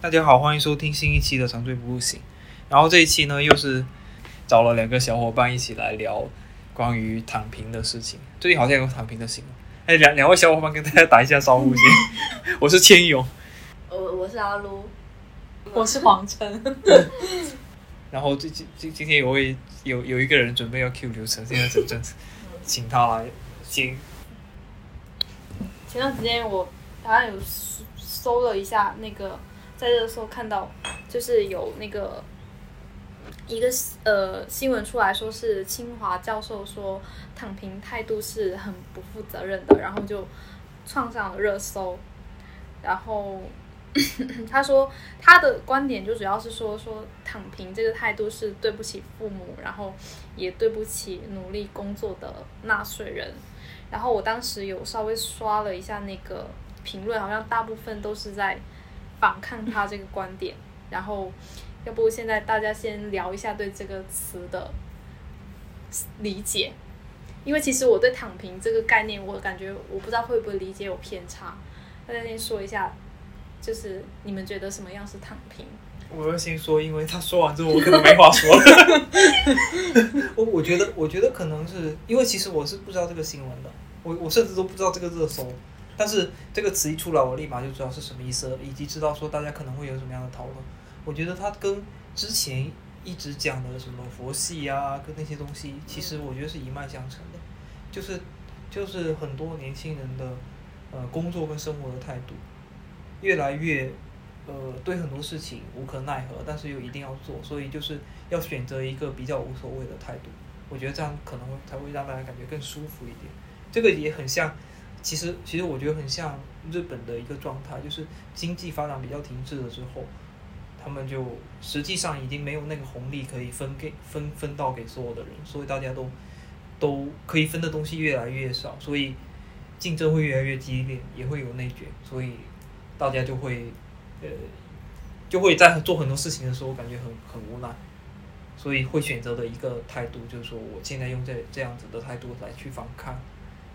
大家好，欢迎收听新一期的长醉不醒。然后这一期呢，又是找了两个小伙伴一起来聊关于躺平的事情。最近好像有躺平的新闻。哎，两两位小伙伴跟大家打一下招呼先。我是千勇，我我是阿撸，我是黄晨。然后最近今今天有位有有一个人准备要 Q 流程，现在整整请他来先。前段时间我好像有搜搜了一下那个，在这个时候看到，就是有那个一个呃新闻出来说是清华教授说躺平态度是很不负责任的，然后就创上了热搜。然后 他说他的观点就主要是说说躺平这个态度是对不起父母，然后也对不起努力工作的纳税人。然后我当时有稍微刷了一下那个评论，好像大部分都是在反抗他这个观点。然后，要不现在大家先聊一下对这个词的理解，因为其实我对躺平这个概念，我感觉我不知道会不会理解有偏差。大家先说一下，就是你们觉得什么样是躺平？我要先说，因为他说完之后，我可能没话说了。我 我觉得，我觉得可能是因为其实我是不知道这个新闻的，我我甚至都不知道这个热搜。但是这个词一出来，我立马就知道是什么意思了，以及知道说大家可能会有什么样的讨论。我觉得它跟之前一直讲的什么佛系啊，跟那些东西，其实我觉得是一脉相承的，就是就是很多年轻人的呃工作跟生活的态度越来越。呃，对很多事情无可奈何，但是又一定要做，所以就是要选择一个比较无所谓的态度。我觉得这样可能才会让大家感觉更舒服一点。这个也很像，其实其实我觉得很像日本的一个状态，就是经济发展比较停滞了之后，他们就实际上已经没有那个红利可以分给分分到给所有的人，所以大家都都可以分的东西越来越少，所以竞争会越来越激烈，也会有内卷，所以大家就会。呃，就会在做很多事情的时候感觉很很无奈，所以会选择的一个态度就是说，我现在用这这样子的态度来去反抗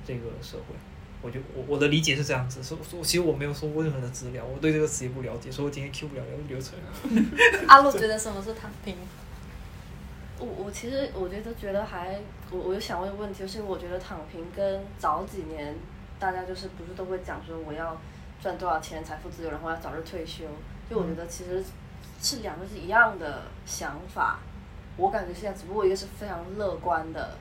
这个社会。我就我我的理解是这样子，说说其实我没有说过任何的资料，我对这个词也不了解，所以我今天 Q 不了流程。阿洛觉得什么是躺平？我我其实我觉得觉得还我我有想问一个问题，就是我觉得躺平跟早几年大家就是不是都会讲说我要。赚多少钱，财富自由，然后要早日退休，就我觉得其实是两个是一样的想法。我感觉现在只不过一个是非常乐观的，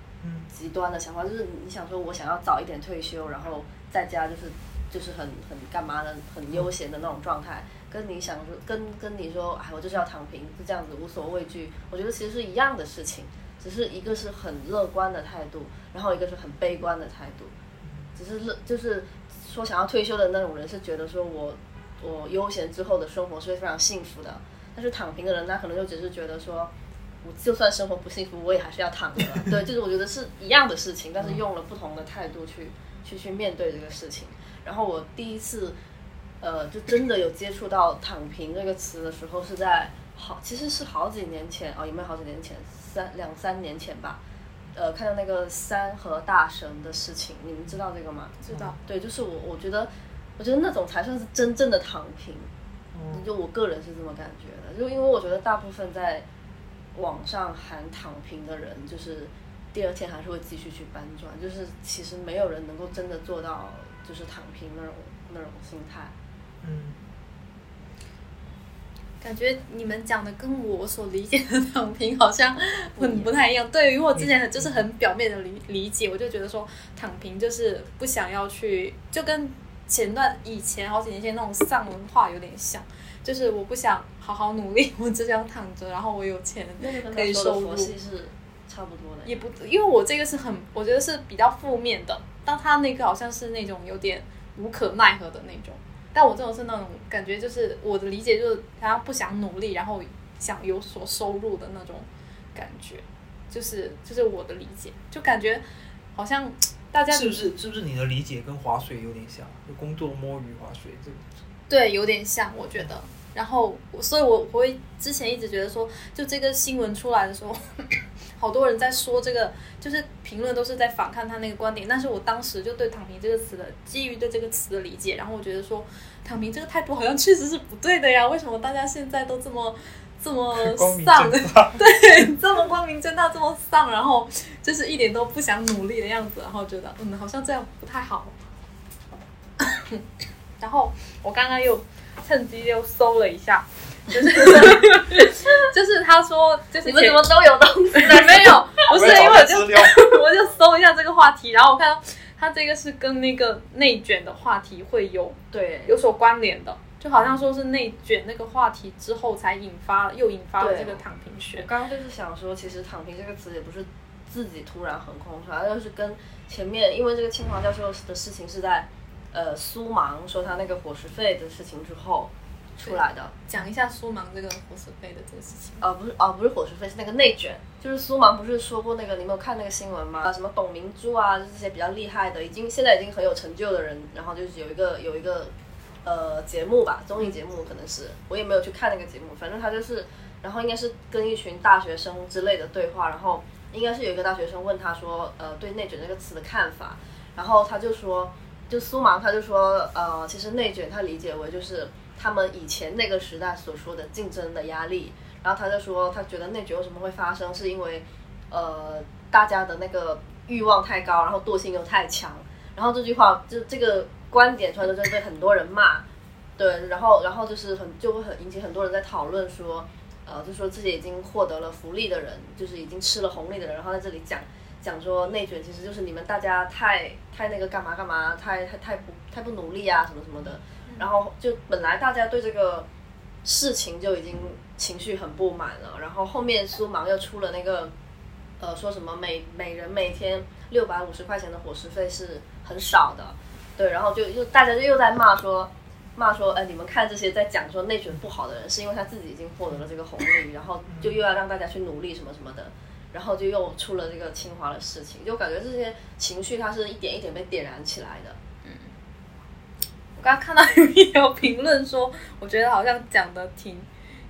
极端的想法，就是你想说我想要早一点退休，然后在家就是就是很很干嘛的，很悠闲的那种状态，跟你想说跟跟你说，哎，我就是要躺平，就这样子无所畏惧。我觉得其实是一样的事情，只是一个是很乐观的态度，然后一个是很悲观的态度，只是乐就是。说想要退休的那种人是觉得说我我悠闲之后的生活是非常幸福的，但是躺平的人他可能就只是觉得说，我就算生活不幸福，我也还是要躺着。对，就是我觉得是一样的事情，但是用了不同的态度去去去面对这个事情。然后我第一次呃就真的有接触到躺平这个词的时候是在好其实是好几年前哦，有没有好几年前三两三年前吧。呃，看到那个三和大神的事情，你们知道这个吗？知道。对，就是我，我觉得，我觉得那种才算是真正的躺平。嗯。就我个人是这么感觉的，就因为我觉得大部分在网上喊躺平的人，就是第二天还是会继续去搬砖，就是其实没有人能够真的做到就是躺平那种那种心态。嗯。感觉你们讲的跟我所理解的躺平好像很不太一样。对于我之前就是很表面的理理解，我就觉得说躺平就是不想要去，就跟前段以前好几年前那种丧文化有点像，就是我不想好好努力，我只想躺着，然后我有钱可以收入。是差不多的。也不，因为我这个是很，我觉得是比较负面的，但他那个好像是那种有点无可奈何的那种。但我这种是那种感觉，就是我的理解就是他不想努力，然后想有所收入的那种感觉，就是就是我的理解，就感觉好像 大家是不是是不是你的理解跟划水有点像，就工作摸鱼划水这个？对，有点像，我觉得。然后，所以我我会之前一直觉得说，就这个新闻出来的时候，好多人在说这个，就是评论都是在反抗他那个观点。但是我当时就对“躺平”这个词的，基于对这个词的理解，然后我觉得说“躺平”这个态度好像确实是不对的呀。为什么大家现在都这么这么 丧？对，这么光明正大，这么丧，然后就是一点都不想努力的样子，然后觉得嗯，好像这样不太好。然后我刚刚又趁机又搜了一下。就是 就是他说，就是你们怎么都有东西？没有，不是因为我就 我就搜一下这个话题，然后我看到他这个是跟那个内卷的话题会有对有所关联的，就好像说是内卷那个话题之后才引发又引发了这个躺平学。我刚刚就是想说，其实躺平这个词也不是自己突然横空出来，而是跟前面因为这个清华教授的事情是在呃苏芒说他那个伙食费的事情之后。出来的，讲一下苏芒这个伙食费的这个事情。呃，不是，哦，不是伙食费，是那个内卷。就是苏芒不是说过那个，你没有看那个新闻吗？啊，什么董明珠啊，就这些比较厉害的，已经现在已经很有成就的人，然后就是有一个有一个呃节目吧，综艺节目可能是，我也没有去看那个节目，反正他就是，然后应该是跟一群大学生之类的对话，然后应该是有一个大学生问他说，呃，对内卷这个词的看法，然后他就说，就苏芒他就说，呃，其实内卷他理解为就是。他们以前那个时代所说的竞争的压力，然后他就说，他觉得内卷为什么会发生，是因为，呃，大家的那个欲望太高，然后惰性又太强，然后这句话就这个观点出来就被很多人骂，对，然后然后就是很就会很引起很多人在讨论说，呃，就说自己已经获得了福利的人，就是已经吃了红利的人，然后在这里讲讲说内卷其实就是你们大家太太那个干嘛干嘛，太太太不太不努力啊什么什么的。然后就本来大家对这个事情就已经情绪很不满了，然后后面苏芒又出了那个，呃，说什么每每人每天六百五十块钱的伙食费是很少的，对，然后就又大家就又在骂说骂说，哎，你们看这些在讲说内卷不好的人，是因为他自己已经获得了这个红利，然后就又要让大家去努力什么什么的，然后就又出了这个清华的事情，就感觉这些情绪它是一点一点被点燃起来的。嗯，我刚刚看到有一条评论说，我觉得好像讲的挺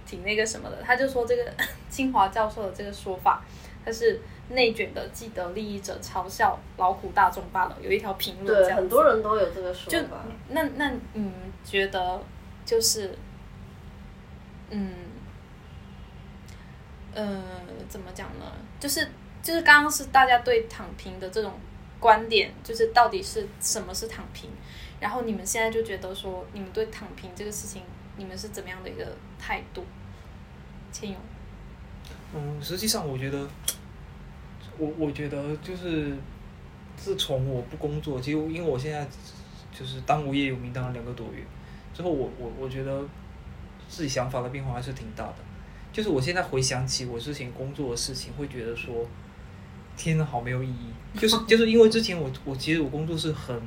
挺那个什么的。他就说这个 清华教授的这个说法，他是内卷的既得利益者嘲笑劳苦大众罢了。有一条评论，对，很多人都有这个说法。那那你觉得就是嗯呃怎么讲呢？就是就是刚刚是大家对躺平的这种观点，就是到底是什么是躺平？然后你们现在就觉得说，你们对躺平这个事情，你们是怎么样的一个态度？千勇，嗯，实际上我觉得，我我觉得就是，自从我不工作，其实因为我现在就是当无业游民当了两个多月之后，我我我觉得自己想法的变化还是挺大的。就是我现在回想起我之前工作的事情，会觉得说，天呐，好没有意义。就是 就是因为之前我我其实我工作是很。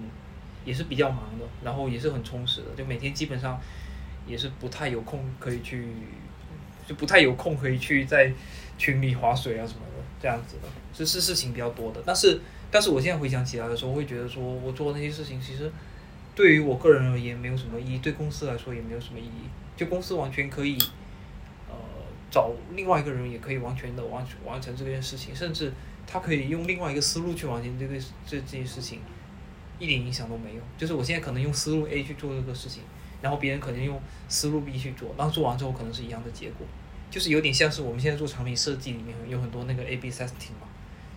也是比较忙的，然后也是很充实的，就每天基本上也是不太有空可以去，就不太有空可以去在群里划水啊什么的这样子的，是是事情比较多的。但是但是我现在回想起来的时候，会觉得说我做那些事情其实对于我个人而言没有什么意义，对公司来说也没有什么意义。就公司完全可以呃找另外一个人也可以完全的完完成这件事情，甚至他可以用另外一个思路去完成这个这这件事情。一点影响都没有，就是我现在可能用思路 A 去做这个事情，然后别人可能用思路 B 去做，然后做完之后可能是一样的结果，就是有点像是我们现在做产品设计里面有很多那个 A/B testing 嘛，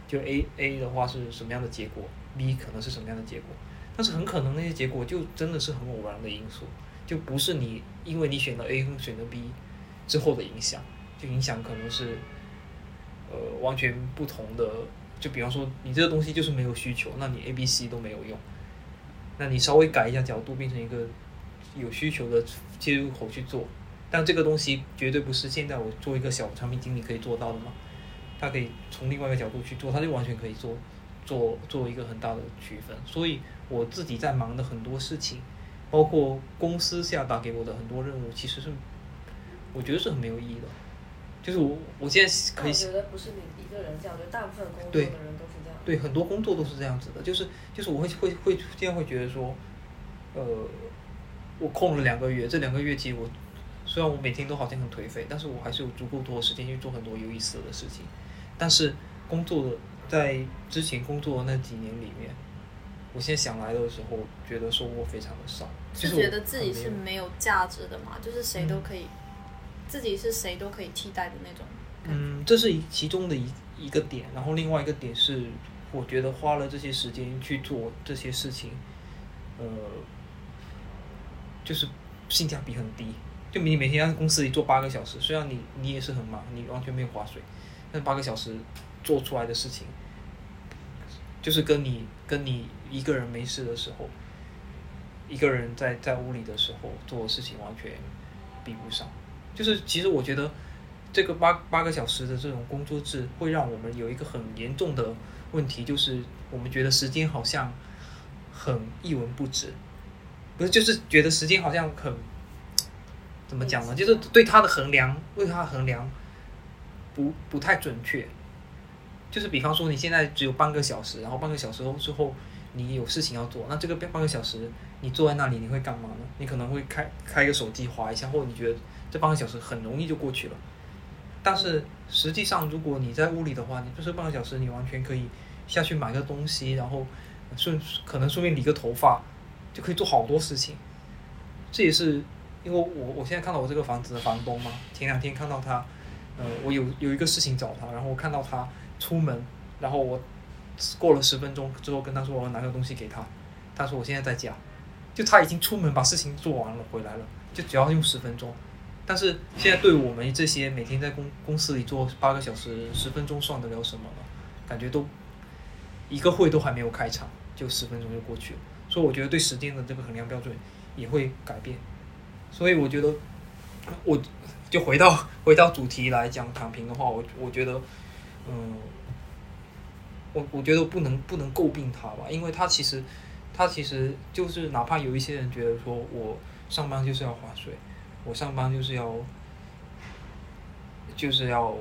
就 A A 的话是什么样的结果，B 可能是什么样的结果，但是很可能那些结果就真的是很偶然的因素，就不是你因为你选了 A 和选了 B 之后的影响，就影响可能是呃完全不同的。就比方说，你这个东西就是没有需求，那你 A、B、C 都没有用。那你稍微改一下角度，变成一个有需求的切入口去做，但这个东西绝对不是现在我做一个小产品经理可以做到的嘛？他可以从另外一个角度去做，他就完全可以做做做一个很大的区分。所以我自己在忙的很多事情，包括公司下达给我的很多任务，其实是我觉得是很没有意义的。就是我我现在可以。我觉得不是你一个。人这样，我觉得大部分工作的人都是这样。对，很多工作都是这样子的，就是就是我会会会现在会觉得说，呃，我空了两个月，这两个月其实我虽然我每天都好像很颓废，但是我还是有足够多的时间去做很多有意思的事情。但是工作的在之前工作的那几年里面，我现在想来的时候，觉得收获非常的少，就是觉得自己是很没有没有价值的嘛，就是谁都可以，自己是谁都可以替代的那种。嗯，这是其中的一一个点，然后另外一个点是，我觉得花了这些时间去做这些事情，呃，就是性价比很低。就你每天在公司里做八个小时，虽然你你也是很忙，你完全没有划水，但八个小时做出来的事情，就是跟你跟你一个人没事的时候，一个人在在屋里的时候做的事情完全比不上。就是其实我觉得这个八八个小时的这种工作制，会让我们有一个很严重的问题，就是我们觉得时间好像很一文不值，不是就是觉得时间好像很怎么讲呢？就是对它的衡量，为它衡量不不太准确。就是比方说，你现在只有半个小时，然后半个小时之后你有事情要做，那这个半个小时你坐在那里，你会干嘛呢？你可能会开开个手机划一下，或者你觉得这半个小时很容易就过去了。但是实际上，如果你在屋里的话，你就是半个小时，你完全可以下去买个东西，然后顺可能顺便理个头发，就可以做好多事情。这也是因为我我现在看到我这个房子的房东嘛，前两天看到他，呃，我有有一个事情找他，然后我看到他出门，然后我过了十分钟之后跟他说我要拿个东西给他，他说我现在在家，就他已经出门把事情做完了回来了，就只要用十分钟。但是现在对我们这些每天在公公司里做八个小时，十分钟算得了什么呢？感觉都一个会都还没有开场，就十分钟就过去了。所以我觉得对时间的这个衡量标准也会改变。所以我觉得，我就回到 回到主题来讲躺平的话，我我觉得，嗯，我我觉得不能不能诟病他吧，因为他其实他其实就是哪怕有一些人觉得说我上班就是要划水，我上班就是要就是要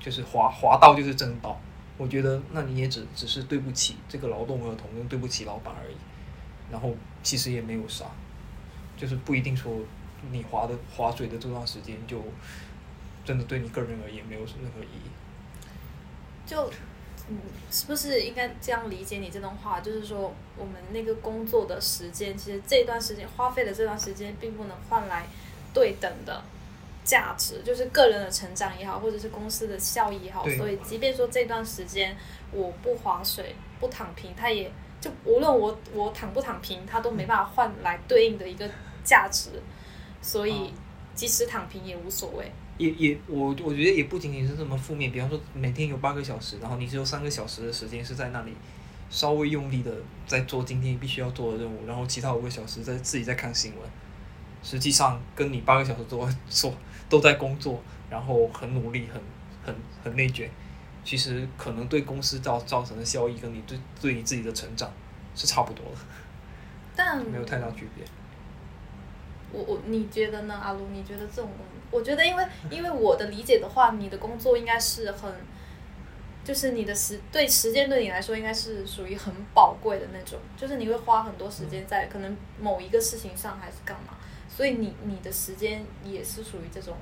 就是滑滑道就是正道，我觉得那你也只只是对不起这个劳动合同，跟对不起老板而已，然后其实也没有啥。就是不一定说你划的划水的这段时间就真的对你个人而言没有任何意义。就嗯，是不是应该这样理解你这段话？就是说，我们那个工作的时间，其实这段时间花费的这段时间，并不能换来对等的价值，就是个人的成长也好，或者是公司的效益也好。所以，即便说这段时间我不划水、不躺平，它也就无论我我躺不躺平，它都没办法换来对应的一个价值。所以，即使躺平也无所谓。也也我我觉得也不仅仅是这么负面，比方说每天有八个小时，然后你只有三个小时的时间是在那里稍微用力的在做今天必须要做的任务，然后其他五个小时在自己在看新闻。实际上跟你八个小时都在做都在工作，然后很努力，很很很内卷，其实可能对公司造造成的效益跟你对对你自己的成长是差不多的，但没有太大区别。我我你觉得呢，阿卢？你觉得这种工，我觉得因为 因为我的理解的话，你的工作应该是很，就是你的时对时间对你来说应该是属于很宝贵的那种，就是你会花很多时间在可能某一个事情上还是干嘛，所以你你的时间也是属于这种，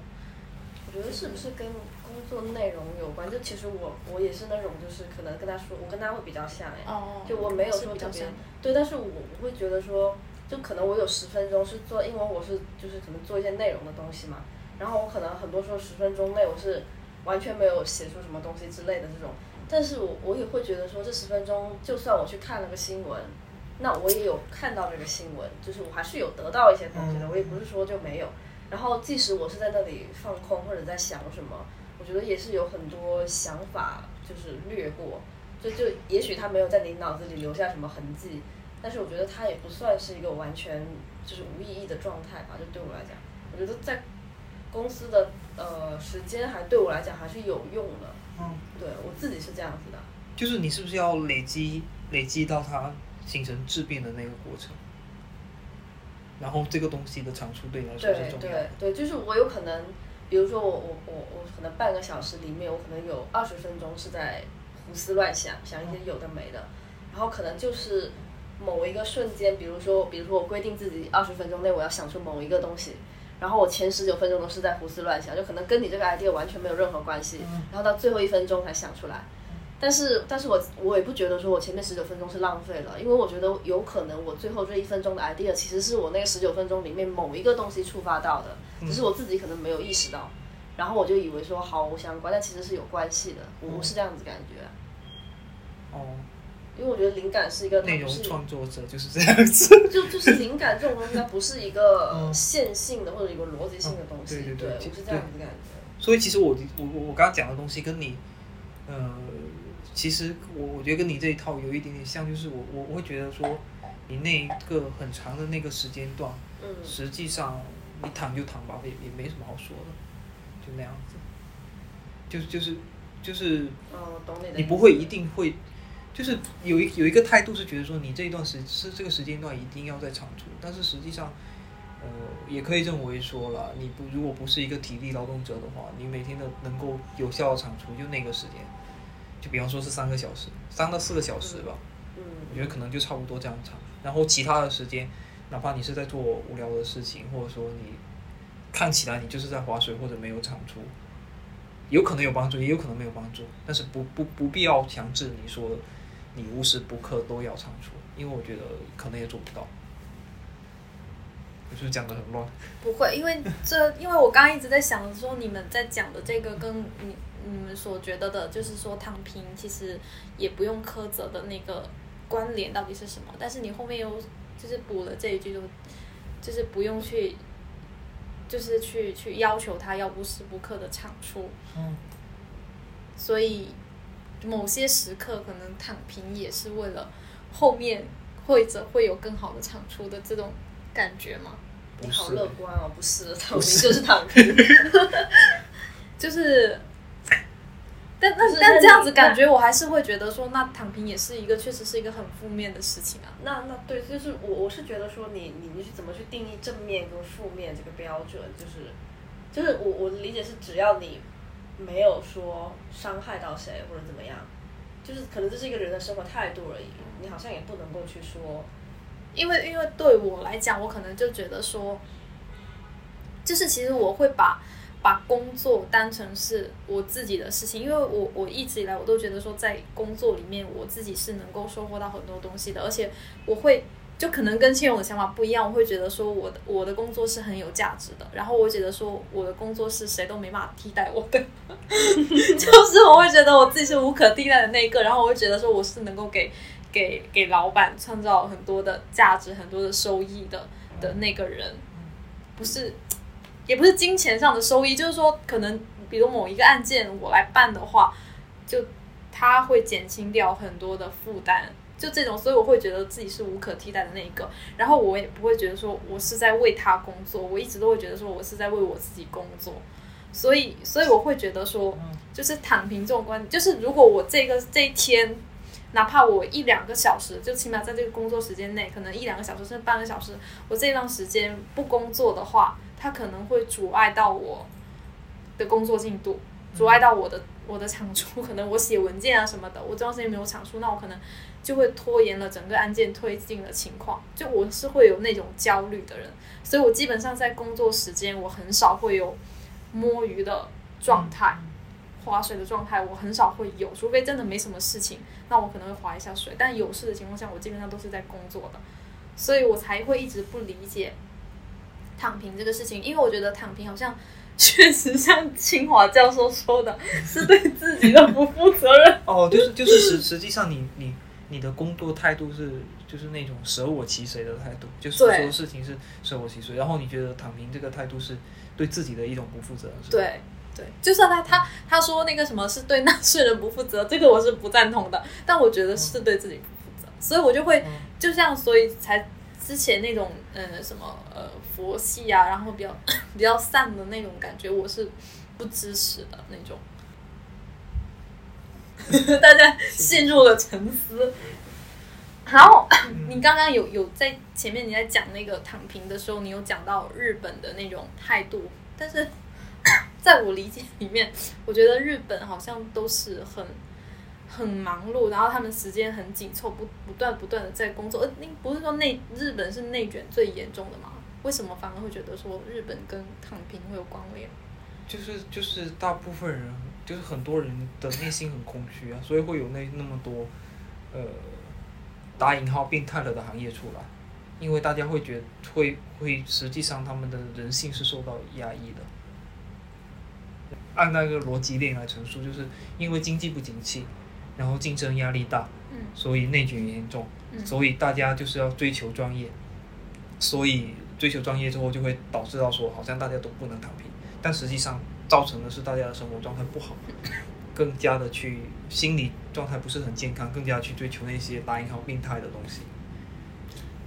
我觉得是不是跟工作内容有关？就其实我我也是那种，就是可能跟他说，我跟他会比较像哎，哦就我没有说特别对，但是我我会觉得说，就可能我有十分钟是做，因为我是就是可能做一些内容的东西嘛，然后我可能很多时候十分钟内我是完全没有写出什么东西之类的这种，但是我我也会觉得说，这十分钟就算我去看了个新闻，那我也有看到这个新闻，就是我还是有得到一些东西的，嗯。我也不是说就没有。然后即使我是在那里放空或者在想什么，我觉得也是有很多想法就是掠过，就就也许他没有在你脑子里留下什么痕迹，但是我觉得它也不算是一个完全就是无意义的状态吧。就对我来讲，我觉得在公司的呃时间还对我来讲还是有用的。嗯，对我自己是这样子的。就是你是不是要累积累积到它形成质变的那个过程？然后这个东西的长处对你来说是重要对对。对，就是我有可能，比如说我我我我可能半个小时里面，我可能有二十分钟是在胡思乱想，想一些有的没的，然后可能就是某一个瞬间，比如说比如说我规定自己二十分钟内我要想出某一个东西，然然后我前十九分钟都是在胡思乱想，就可能跟你这个 idea 完全没有任何关系，嗯。然后到最后一分钟才想出来。但是，但是我我也不觉得说我前面十九分钟是浪费了，因为我觉得有可能我最后这一分钟的 idea 其实是我那个十九分钟里面某一个东西触发到的，只是我自己可能没有意识到，然后我就以为说毫无相关，但其实是有关系的，我是这样子感觉。哦，因为我觉得灵感是一个内容创作者就是这样子。就就是灵感这种东西，它不是一个嗯线性的或者一个逻辑性的东西。嗯对对对我是这样子感觉。所以其实我我我我刚刚讲的东西跟你，呃，其实我我觉得跟你这一套有一点点像，就是我我我会觉得说，你那一个很长的那个时间段，嗯实际上你躺就躺吧，也也没什么好说的，就那样子，就是就是就是哦，懂你的。你不会一定会，就是有一有一个态度是觉得说你这一段时是这个时间段一定要在产出，但是实际上，呃，也可以认为说了，你不如果不是一个体力劳动者的话，你每天的能够有效的产出就那个时间，就比方说是三个小时，三到四个小时吧，我嗯觉得可能就差不多这样长。然后其他的时间，哪怕你是在做无聊的事情，或者说你看起来你就是在划水或者没有产出，有可能有帮助，也有可能没有帮助，但是不不不必要强制你说你无时不刻都要唱出，因为我觉得可能也做不到。我是不是讲的很乱？不会，因为这，因为我刚刚一直在想说，你们在讲的这个跟你你们所觉得的，就是说躺平其实也不用苛责的那个关联到底是什么？但是你后面又就是补了这一句就，就是不用去，就是去去要求他要无时不刻的唱出，嗯，所以某些时刻可能躺平也是为了后面或者会有更好的产出的这种感觉吗？你好乐观哦，不是躺平就是躺平。就是，但但但这样子感觉，我还是会觉得说，那躺平也是一个，确实是一个很负面的事情啊。那那对，就是我我是觉得说你你你是怎么去定义正面跟负面这个标准，就是就是我我的理解是，只要你没有说伤害到谁或者怎么样，就是可能这是一个人的生活态度而已，你好像也不能够去说，因为因为对我来讲，我可能就觉得说，就是其实我会把把工作当成是我自己的事情，因为我我一直以来我都觉得说，在工作里面我自己是能够收获到很多东西的，而且我会。就可能跟千勇的想法不一样，我会觉得说我的我的工作是很有价值的，然后我觉得说我的工作是谁都没法替代我的，就是我会觉得我自己是无可替代的那一个，然后我会觉得说我是能够给给给老板创造很多的价值、很多的收益的的那个人，不是，也不是金钱上的收益，就是说可能比如某一个案件我来办的话，就他会减轻掉很多的负担。就这种，所以我会觉得自己是无可替代的那一个，然后我也不会觉得说我是在为他工作，我一直都会觉得说我是在为我自己工作，所以，所以我会觉得说，就是躺平这种观点，就是如果我这个这一天，哪怕我一两个小时，就起码在这个工作时间内，可能一两个小时甚至半个小时，我这段时间不工作的话，它可能会阻碍到我的工作进度，阻碍到我的我的产出，可能我写文件啊什么的，我这段时间没有产出，那我可能就会拖延了整个案件推进的情况。就我是会有那种焦虑的人，所以我基本上在工作时间，我很少会有摸鱼的状态。划水的状态我很少会有，除非真的没什么事情，那我可能会划一下水。但有事的情况下，我基本上都是在工作的，所以我才会一直不理解躺平这个事情，因为我觉得躺平好像确实像清华教授说的，是对自己的不负责任。哦，就是就是实实际上你你你的工作态度是就是那种舍我其谁的态度，就是所有事情是舍我其谁，然后你觉得躺平这个态度是对自己的一种不负责任，是吧？对对，就算他他他说那个什么是对纳税人不负责，这个我是不赞同的，但我觉得是对自己不负责，所以我就会嗯就像所以才之前那种呃什么呃佛系啊，然后比较 比较散的那种感觉，我是不支持的那种。大家陷入了沉思。然后 你刚刚有有在前面你在讲那个躺平的时候，你有讲到日本的那种态度，但是 在我理解里面，我觉得日本好像都是很很忙碌，然后他们时间很紧凑，不不断不断的在工作。呃，那不是说内日本是内卷最严重的吗？为什么反而会觉得说日本跟躺平会有关联？就是就是大部分人，就是很多人的内心很空虚啊，所以会有那那么多，呃，打引号变态了的行业出来，因为大家会觉会会实际上他们的人性是受到压抑的。按那个逻辑链来陈述，就是因为经济不景气，然后竞争压力大，嗯所以内卷严重，嗯所以大家就是要追求专业，所以追求专业之后就会导致到说，好像大家都不能躺平，但实际上造成的是大家的生活状态不好，更加的去心理状态不是很健康，更加去追求那些打引号病态的东西。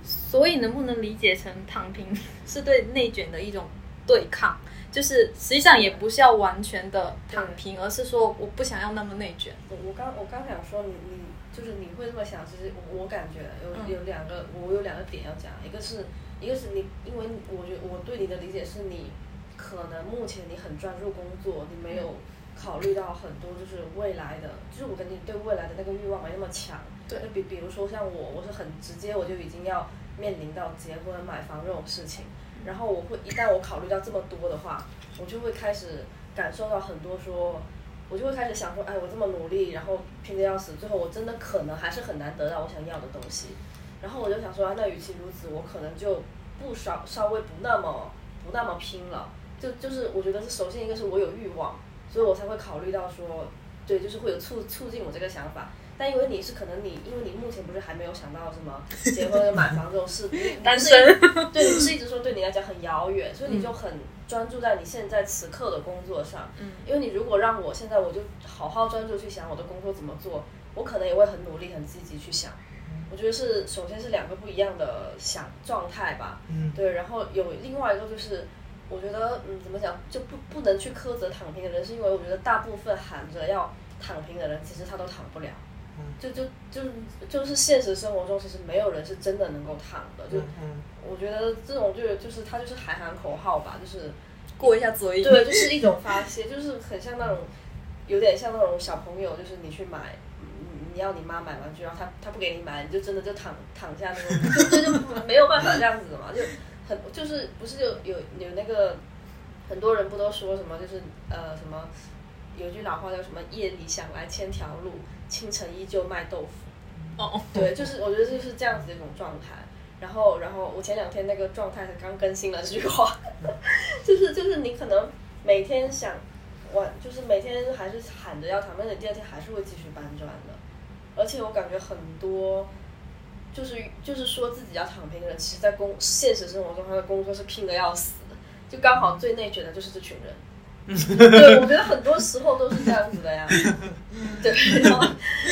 所以能不能理解成躺平是对内卷的一种对抗？就是实际上也不是要完全的躺平，而是说我不想要那么内卷。我我刚我刚想说你你就是你会这么想，其实我我感觉有嗯有两个我有两个点要讲，一个是一个是你，因为我觉得我对你的理解是你可能目前你很专注工作，你没有考虑到很多就是未来的，就是我跟你对未来的那个欲望没那么强。对就比比如说像我，我是很直接，我就已经要面临到结婚、买房这种事情。然后我会一旦我考虑到这么多的话，我就会开始感受到很多说，我就会开始想说，哎，我这么努力，然后拼得要死，最后我真的可能还是很难得到我想要的东西。然后我就想说，啊、那与其如此，我可能就不稍稍微不那么不那么拼了。就就是我觉得是首先一个是我有欲望，所以我才会考虑到说，对，就是会有促促进我这个想法。但因为你是可能你，因为你目前不是还没有想到什么 结婚、买房这种事，你你单是对，你是一直说对你来讲很遥远，所以你就很专注在你现在此刻的工作上。嗯因为你如果让我现在我就好好专注去想我的工作怎么做，我可能也会很努力、很积极去想。我觉得是首先是两个不一样的想状态吧。嗯对，然后有另外一个就是，我觉得嗯怎么讲就不不能去苛责躺平的人，是因为我觉得大部分喊着要躺平的人，其实他都躺不了。嗯就就就就是现实生活中，其实没有人是真的能够躺的。就嗯我觉得这种就就是他就是喊喊口号吧，就是过一下嘴瘾。对，就是一种发泄，就是很像那种有点像那种小朋友，就是你去买。嗯你要你妈买玩具，然后她她不给你买，你就真的就躺躺下那种，就就就没有办法这样子的嘛，就很就是不是有有有那个很多人不都说什么就是呃什么有句老话叫什么夜里想来千条路，清晨依旧卖豆腐。哦，对，就是我觉得就是这样子的一种状态。然后，然后我前两天那个状态才刚更新了这句话，就是就是你可能每天想晚，就是每天还是喊着要躺，但是你第二天还是会继续搬砖的。而且我感觉很多，就是就是说自己要躺平的人，其实在工现实生活中他的工作是拼的要死的，就刚好最内卷的就是这群人。对，我觉得很多时候都是这样子的呀。对，然后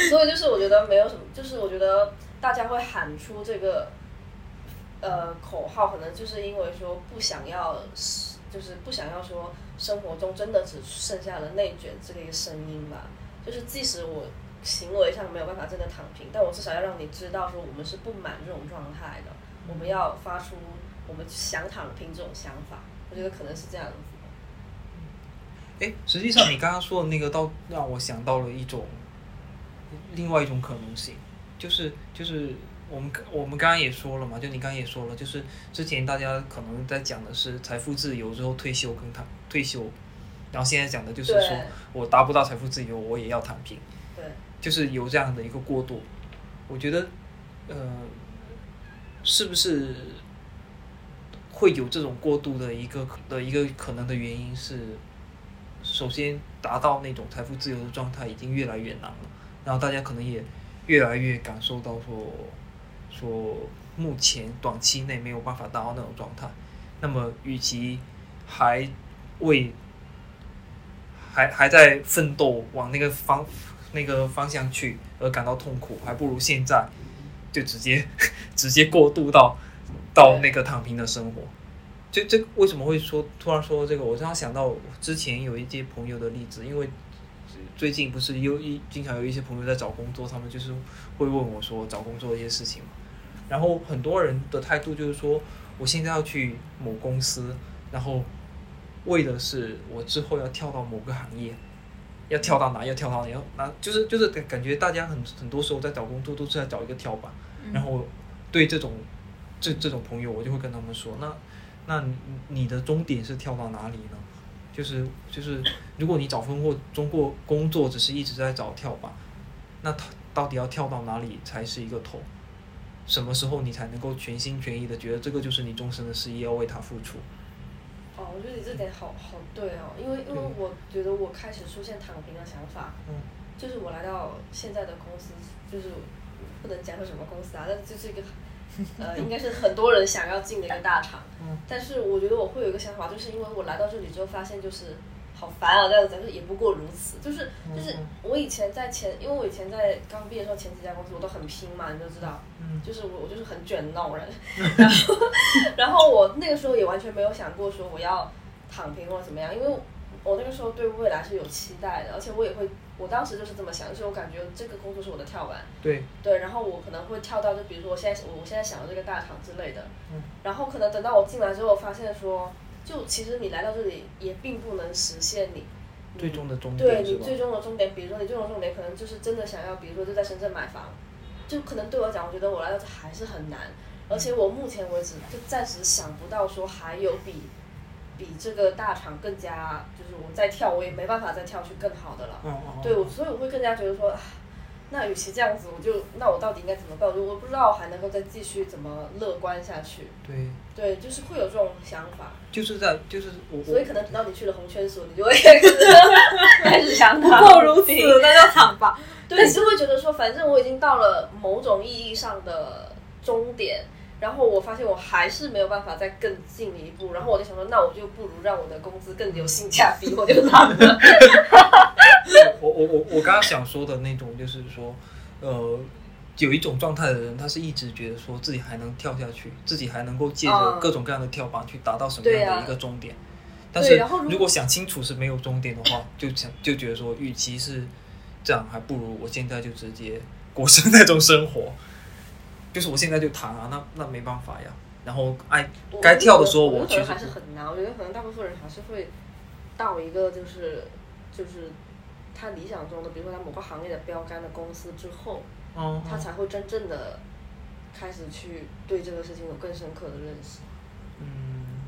所以就是我觉得没有什么，就是我觉得大家会喊出这个呃口号，可能就是因为说不想要，就是不想要说生活中真的只剩下了内卷这个一个声音吧。就是即使我行为上没有办法真的躺平，但我至少要让你知道说我们是不满这种状态的，我们要发出我们想躺平这种想法。我觉得可能是这样子的。哎，实际上你刚刚说的那个，倒 让我想到了一种另外一种可能性，就是就是我们我们刚刚也说了嘛，就你刚刚也说了，就是之前大家可能在讲的是财富自由之后退休跟躺退休，然后现在讲的就是说我达不到财富自由，我也要躺平，对，就是有这样的一个过渡。我觉得，呃，是不是会有这种过渡的一个的一个可能的原因是，首先达到那种财富自由的状态已经越来越难了，然后大家可能也越来越感受到说，说目前短期内没有办法达到那种状态，那么与其还为还还在奋斗往那个方那个方向去而感到痛苦，还不如现在就直接 直接过渡到到那个躺平的生活。这这为什么会说突然说这个？我突然想到之前有一些朋友的例子，因为最近不是有一经常有一些朋友在找工作，他们就是会问我说找工作一些事情嘛。然后很多人的态度就是说，我现在要去某公司，然后为的是我之后要跳到某个行业，要跳到哪要跳到哪，要哪就是就是感感觉大家很很多时候在找工作都是在找一个跳板，然后对这种这这种朋友，我就会跟他们说，那那你你的终点是跳到哪里呢？就是就是，如果你找工作中过工作只是一直在找跳板，那他到底要跳到哪里才是一个头？什么时候你才能够全心全意的觉得这个就是你终身的事业，要为它付出？哦，我觉得你这点好好对哦，因为因为我觉得我开始出现躺平的想法，嗯就是我来到现在的公司，就是不能讲是什么公司啊，但就是一个 呃，应该是很多人想要进的一个大厂。嗯但是我觉得我会有一个想法，就是因为我来到这里之后，发现就是好烦啊，这样子，就是也不过如此。就是就是我以前在前，因为我以前在刚毕业的时候，前几家公司我都很拼嘛，你都知道。嗯就是我，我就是很卷的那种人，然后，然后我那个时候也完全没有想过说我要躺平或者怎么样，因为我那个时候对未来是有期待的，而且我也会，我当时就是这么想，就是我感觉这个工作是我的跳板，对，对，然后我可能会跳到就比如说我现在我我现在想的这个大厂之类的，嗯。然后可能等到我进来之后，发现说，就其实你来到这里也并不能实现你你最终的终点对？你最终的终点，比如说你最终的重点可能就是真的想要，比如说就在深圳买房，就可能对我讲，我觉得我来到这还是很难，而且我目前为止就暂时想不到说还有比比这个大厂更加，就是我再跳我也没办法再跳去更好的了。嗯嗯，对，我所以我会更加觉得说，啊那与其这样子，我就那我到底应该怎么办？我就我不知道还能够再继续怎么乐观下去。对，对，就是会有这种想法，就是在就是我所以可能等到你去了红圈所，你就会 开始开始想不过如此平，那就躺吧。对，你就会觉得说，反正我已经到了某种意义上的终点，然后我发现我还是没有办法再更进一步，然后我就想说，那我就不如让我的工资更有性价比，我就躺了。我我我我刚刚想说的那种，就是说，呃，有一种状态的人，他是一直觉得说自己还能跳下去，自己还能够借着嗯各种各样的跳板去达到什么样的一个终点。但是如果如果想清楚是没有终点的话，就想就觉得说，与其是这样，还不如我现在就直接过上那种生活，就是我现在就谈啊，那那没办法呀。然后哎该跳的时候，我觉得还是很难。我觉得可能大部分人还是会到一个就是就是他理想中的，比如说他某个行业的标杆的公司之后，嗯，嗯他才会真正的开始去对这个事情有更深刻的认识。嗯，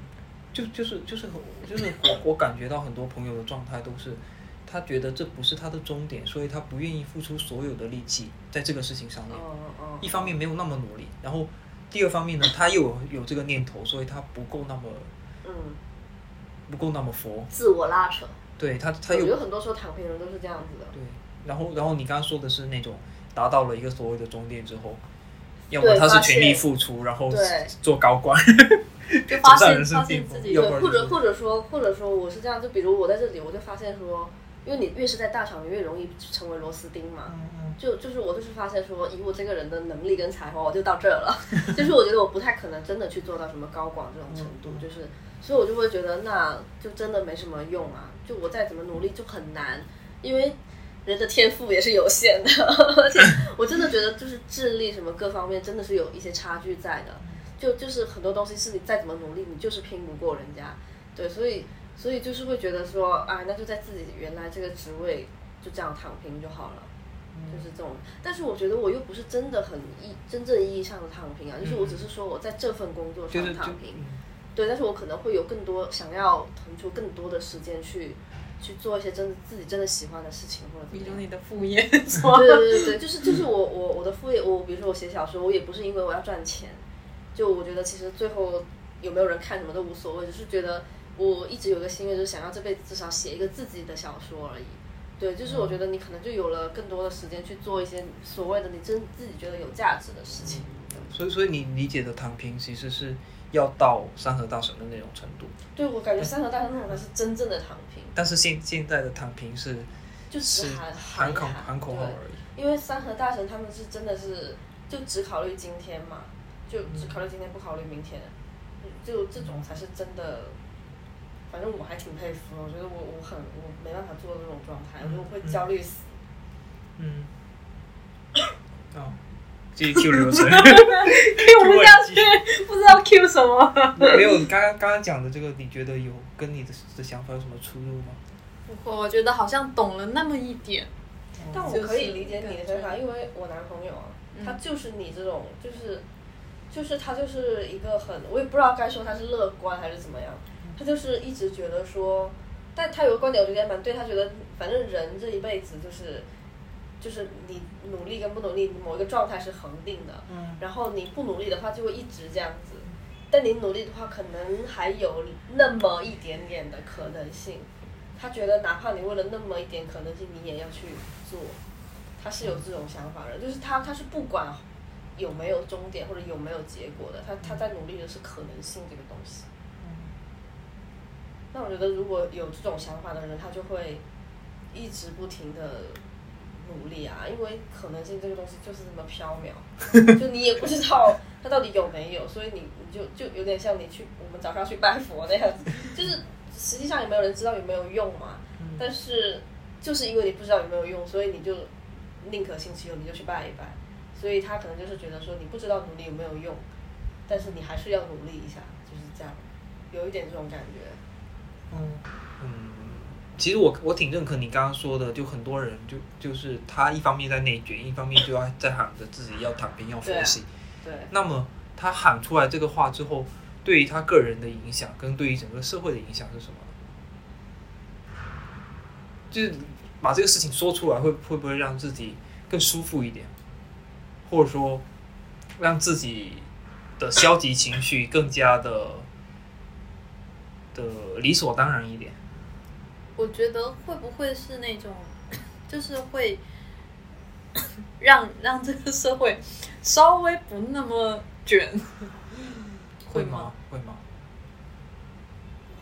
就就是就是很就是我我感觉到很多朋友的状态都是，他觉得这不是他的终点，所以他不愿意付出所有的力气在这个事情上面。一方面没有那么努力，然后第二方面呢，他又有有这个念头，所以他不够那么嗯，不够那么佛。自我拉扯。对他他有我觉得很多时候躺平人都是这样子的。对，然后然后你刚刚说的是那种达到了一个所谓的终点之后，要对么他是全力付出，然后做高管，就发现 发现自己或者或者说或者说我是这样，就比如我在这里，我就发现说，因为你越是在大厂，你越容易成为螺丝钉嘛。嗯嗯就就是我就是发现说，以我这个人的能力跟才华，我就到这儿了。就是我觉得我不太可能真的去做到什么高管这种程度，嗯就是所以我就会觉得那就真的没什么用啊。就我再怎么努力就很难，因为人的天赋也是有限的，而且我真的觉得就是智力什么各方面真的是有一些差距在的。就就是很多东西是你再怎么努力，你就是拼不过人家。对，所以所以就是会觉得说，啊，那就在自己原来这个职位就这样躺平就好了。就是这种，但是我觉得我又不是真的很意真正意义上的躺平啊，就是我只是说我在这份工作上躺平，嗯对，但是我可能会有更多想要腾出更多的时间去去做一些真的自己真的喜欢的事情或者怎么样。比如你的副业？对对对对，就是就是我我我的副业，我比如说我写小说，我也不是因为我要赚钱，就我觉得其实最后有没有人看什么都无所谓，只是觉得我一直有个心愿，就是想要这辈子至少写一个自己的小说而已。对，就是我觉得你可能就有了更多的时间去做一些所谓的你真自己觉得有价值的事情。所以所以你理解的躺平其实是要到山河大神的那种程度，对我感觉山河大神那种才是真正的躺平，但是现现在的躺平是就只是喊喊口一喊喊口号而已。因为山河大神他们是真的是就只考虑今天嘛，就只考虑今天不考虑明天，就这种才是真的。反正我还挺佩服的，我觉得我我很我没办法做到这种状态，我觉得我会焦虑死。嗯，哦，继续 Q 流程。Q 不下去，不知道 Q 什么。没有，你刚刚刚刚讲的这个，你觉得有跟你的的想法有什么出入吗？我觉得好像懂了那么一点。但我可以理解你的想法，因为我男朋友啊，嗯他就是你这种，就是就是他就是一个很，我也不知道该说他是乐观还是怎么样，他就是一直觉得说，但他有个观点我觉得蛮对，他觉得反正人这一辈子就是，就是你努力跟不努力，某一个状态是恒定的，嗯。然后你不努力的话就会一直这样子，但你努力的话可能还有那么一点点的可能性，他觉得哪怕你为了那么一点可能性，你也要去做，他是有这种想法的，就是他他是不管有没有终点或者有没有结果的，他他在努力的是可能性这个东西。那我觉得如果有这种想法的人，他就会一直不停的努力啊，因为可能性这个东西就是这么缥缈，就你也不知道它到底有没有，所以你你就就有点像你去我们早上去拜佛那样子，就是实际上也没有人知道有没有用嘛，但是就是因为你不知道有没有用，所以你就宁可信其有，你就去拜一拜。所以他可能就是觉得说你不知道努力有没有用，但是你还是要努力一下，就是这样，有一点这种感觉。嗯嗯，其实我我挺认可你刚刚说的，就很多人就就是他一方面在内卷，一方面就要在喊着自己要躺平要佛系。对，那么他喊出来这个话之后，对于他个人的影响，跟对于整个社会的影响是什么？就是把这个事情说出来，会会不会让自己更舒服一点，或者说让自己的消极情绪更加的的理所当然一点？我觉得会不会是那种，就是会 让让这个社会稍微不那么卷，会吗？？会吗？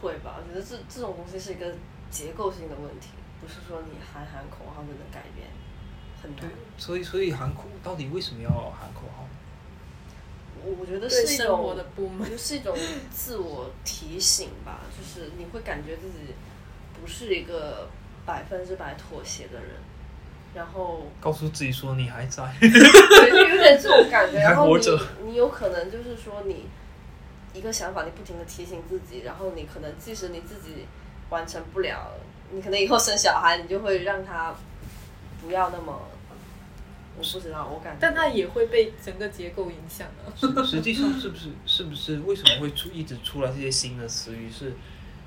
会吧？我觉得这这种东西是一个结构性的问题，不是说你喊喊口号就能改变，很难。，所以所以喊口到底为什么要喊口号？我我觉得是一生活的种，不满我觉得是一种自我提醒吧，就是你会感觉自己不是一个百分之百妥协的人，然后告诉自己说你还在。有点这种感觉。还然后活着你你有可能就是说你一个想法，你不停的提醒自己，然后你可能即使你自己完成不了，你可能以后生小孩，你就会让他不要那么，我不知道，我感觉。但它也会被整个结构影响的。实实际上是不是是不是为什么会出一直出来这些新的词语？是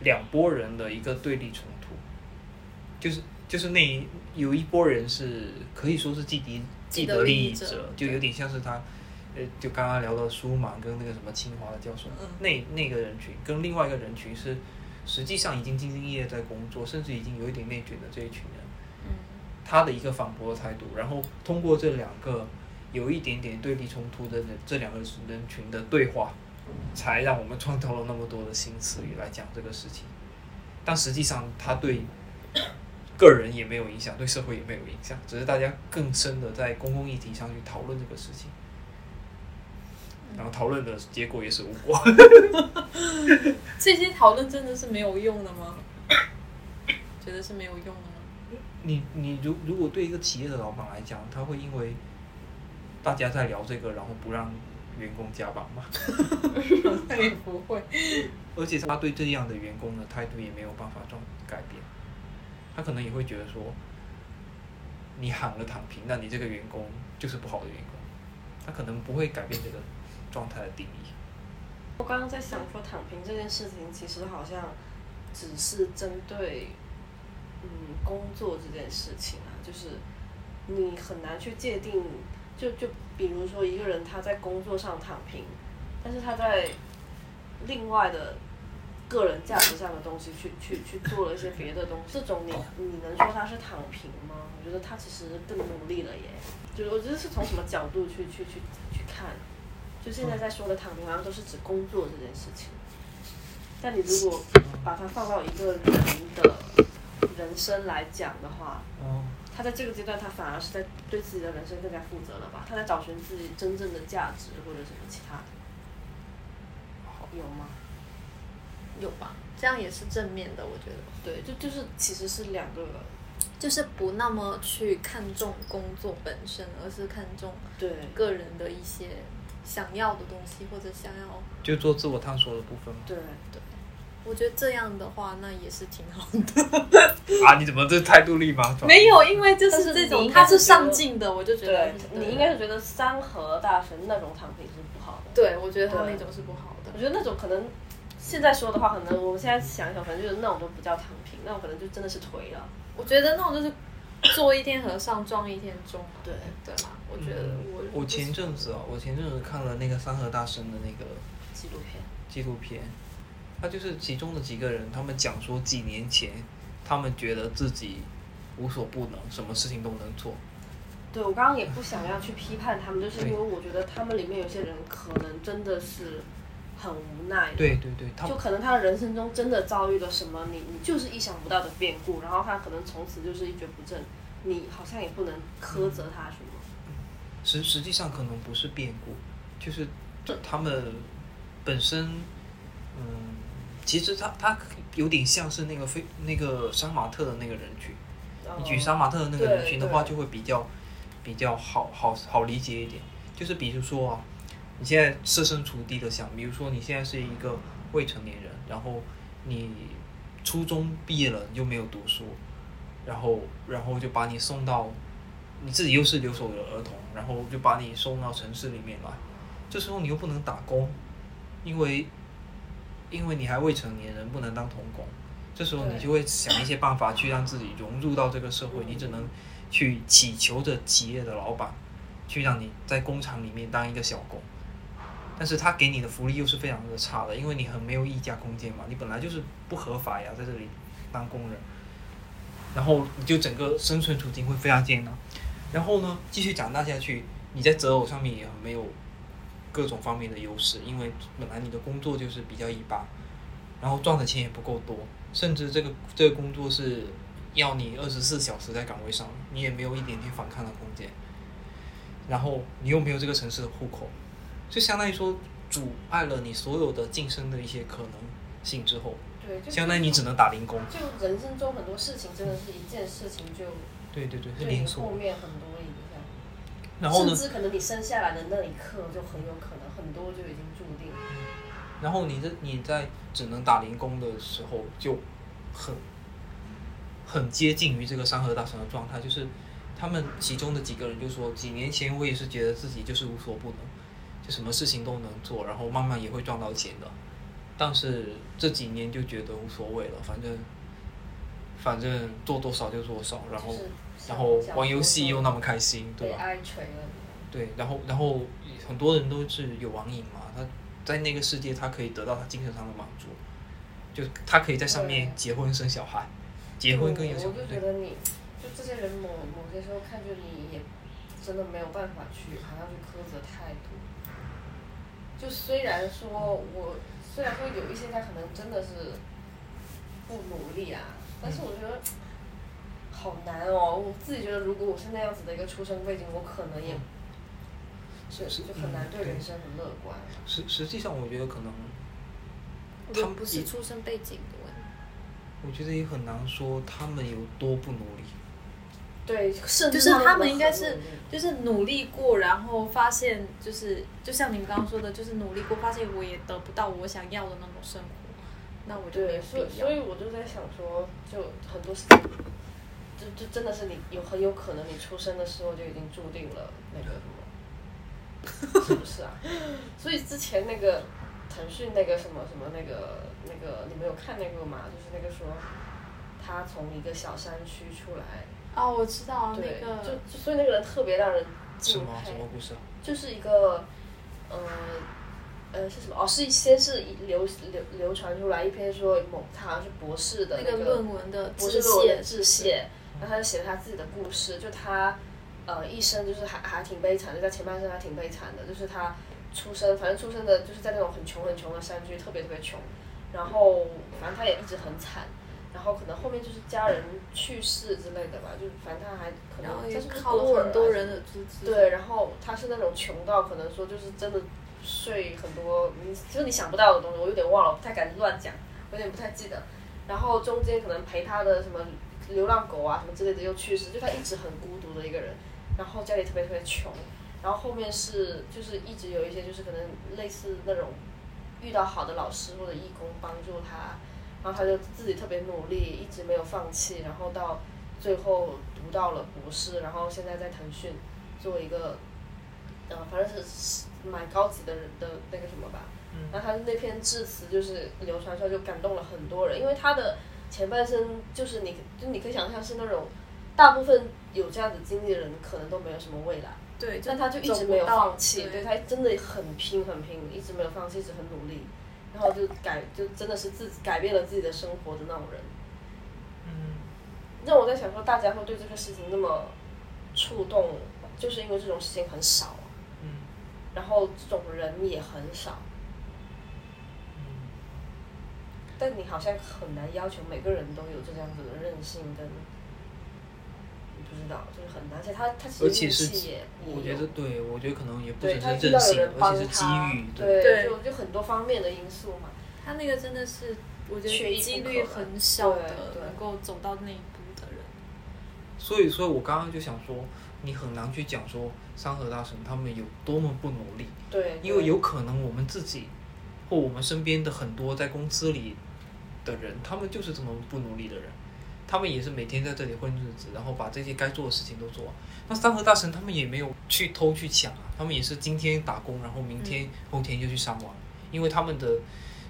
两拨人的一个对立冲突，就是就是那一有一拨人是可以说是既敌既既得得利益者者，就有点像是他，呃，就刚刚聊的舒芒跟那个什么清华的教授，嗯那那个人群跟另外一个人群是实际上已经兢兢业业在工作，甚至已经有一点内卷的这一群人。嗯，他的一个反驳的态度，然后通过这两个有一点点对立冲突的人这两个人群的对话，才让我们创造了那么多的新词语来讲这个事情。但实际上，他对个人也没有影响，对社会也没有影响，只是大家更深的在公共议题上去讨论这个事情，然后讨论的结果也是无果。这些讨论真的是没有用的吗？觉得是没有用？你你如如果对一个企业的老板来讲，他会因为大家在聊这个，然后不让员工加班吗？他 也不会。而且他对这样的员工的态度也没有办法做改变，他可能也会觉得说，你喊了躺平，那你这个员工就是不好的员工，他可能不会改变这个状态的定义。我刚刚在想说，躺平这件事情其实好像只是针对嗯工作这件事情啊，就是你很难去界定，就就比如说一个人他在工作上躺平，但是他在另外的个人价值上的东西去去去做了一些别的东西，这种你你能说他是躺平吗？我觉得他其实更努力了耶。就是我觉得是从什么角度去去去去看，就现在在说的躺平好像都是指工作这件事情，但你如果把它放到一个人的人生来讲的话，哦，他在这个阶段，他反而是在对自己的人生更加负责了吧？他在找寻自己真正的价值或者什么其他的，有吗？有吧？这样也是正面的，我觉得。对，就就是其实是两个，就是不那么去看重工作本身，而是看重对个人的一些想要的东西，或者想要就做自我探索的部分嘛。对对。我觉得这样的话，那也是挺好的。啊，你怎么这态度立马转？没有，因为就是这种，他是上进的，我就觉得你应该是觉得三和大神那种躺平是不好的。对，我觉得他那种是不好的我。觉得那种可能现在说的话，可能我们现在想一想，可能就是那种都不叫躺平，那种可能就真的是颓了。我觉得那种就是做一天和尚撞一天钟。对对啦，我觉得我我前阵子啊，我前阵子看了那个三和大神的那个纪录片，纪录片，他就是其中的几个人，他们讲说几年前他们觉得自己无所不能，什么事情都能做。对我刚刚也不想要去批判他们，就是因为我觉得他们里面有些人可能真的是很无奈的。对对对，就可能他的人生中真的遭遇了什么，你你就是意想不到的变故，然后他可能从此就是一蹶不振，你好像也不能苛责他什么。实实际上可能不是变故，就是他们本身，嗯，其实他他有点像是那个非那个杀马特的那个人群。你举杀马特的那个人群的话，就会比较比较好好好理解一点。就是比如说啊，你现在设身处地的想，比如说你现在是一个未成年人，然后你初中毕业了，你就没有读书，然后然后就把你送到你自己又是留守的儿童，然后就把你送到城市里面来，这时候你又不能打工，因为因为你还未成年人，不能当童工。这时候你就会想一些办法去让自己融入到这个社会，你只能去祈求着企业的老板，去让你在工厂里面当一个小工，但是他给你的福利又是非常的差的，因为你很没有议价空间嘛，你本来就是不合法呀，在这里当工人，然后你就整个生存处境会非常艰难，然后呢，继续长大下去，你在择偶上面也很没有各种方面的优势，因为本来你的工作就是比较一般，然后赚的钱也不够多，甚至这个这个工作是要你二十四小时在岗位上，你也没有一点点反抗的空间，然后你又没有这个城市的户口，就相当于说阻碍了你所有的晋升的一些可能性之后，对，就相当于你只能打零工。就人生中很多事情真的是一件事情就对对对，是连锁。面很多然后呢甚，至可能你生下来的那一刻就很有可能很多就已经注定。然后你这你在只能打零工的时候，就很很接近于这个山河大神的状态，就是他们其中的几个人就说，几年前我也是觉得自己就是无所不能，就什么事情都能做，然后慢慢也会赚到钱的，但是这几年就觉得无所谓了，反正反正做多少就多少，然后、就是然后玩游戏又那么开心，对吧？对，然后然后很多人都是有网瘾嘛，他在那个世界他可以得到他精神上的满足，就他可以在上面结婚生小孩，结婚跟有小我就，觉得你就这些人某某些时候看着你也真的没有办法去好像去苛责太多。就虽然说我虽然说有一些他可能真的是不努力啊，但是我觉得好难哦。我自己觉得如果我是那样子的一个出生背景，我可能也是是就很难嗯对对人生很乐观。实实际上我觉得可能他们不是出生背景的问题。我觉得也很难说他们有多不努力。对，甚至就是他们应该是就是努力过，然后发现就是就像你们刚刚说的，就是努力过，发现我也得不到我想要的那种生活，那我就所以所。以我就在想说，就很多事情，就就真的是你有很有可能你出生的时候就已经注定了那个什么，是不是啊？所以之前那个腾讯那个什么什么那个那个，你没有看那个吗？就是那个说他从一个小山区出来，哦，我知道那对，个就就所以那个人特别让人什么敬佩什。么故事啊？就是一个，呃，呃是什么？哦，是先是流流流传出来一篇说某他好像是博士的那个论文的博致士论文的谢致谢，然后他就写了他自己的故事，就他呃一生就是还还挺悲惨的，在前半生还挺悲惨的，就是他出生反正出生的就是在那种很穷很穷的山区，特别特别穷，然后反正他也一直很惨。然后可能后面就是家人去世之类的吧，就反正他还可能他是靠了很多人的。对，然后他是那种穷到可能说就是真的睡很多，你就是你想不到的东西，我有点忘了，我不太敢乱讲，有点不太记得。然后中间可能陪他的什么流浪狗啊什么之类的又去世，就他一直很孤独的一个人，然后家里特别特别穷，然后后面是就是一直有一些就是可能类似那种遇到好的老师或者义工帮助他，然后他就自己特别努力，一直没有放弃，然后到最后读到了博士，然后现在在腾讯做一个，呃，反正是蛮高级的人的那个什么吧。嗯然后他那篇致辞就是流传出来，就感动了很多人，因为他的前半生就是你，就你可以想象是那种大部分有这样子经历的人可能都没有什么未来。对，但他就一直没有放弃，对他真的很拼很拼，一直没有放弃，一直很努力，然后就改就真的是自己改变了自己的生活的那种人。嗯，让我在想说，大家会对这个事情那么触动，就是因为这种事情很少，嗯。然后这种人也很少，嗯但你好像很难要求每个人都有这样子的韧性跟。不知道，就是很难，而且他他其实而且是运气也，也我觉得对，我觉得可能也不只是韧性，而且是机遇，，对，对就就很多方面的因素嘛。他那个真的是，我觉得几率很小的对能够走到那一步的人。所以，所以我刚刚就想说，你很难去讲说山河大神他们有多么不努力，对，因为有可能我们自己或我们身边的很多在公司里的人，他们就是这么不努力的人，他们也是每天在这里混日子，然后把这些该做的事情都做完。那三和大神他们也没有去偷去抢啊，他们也是今天打工，然后明天、后天就去上网，因为他们的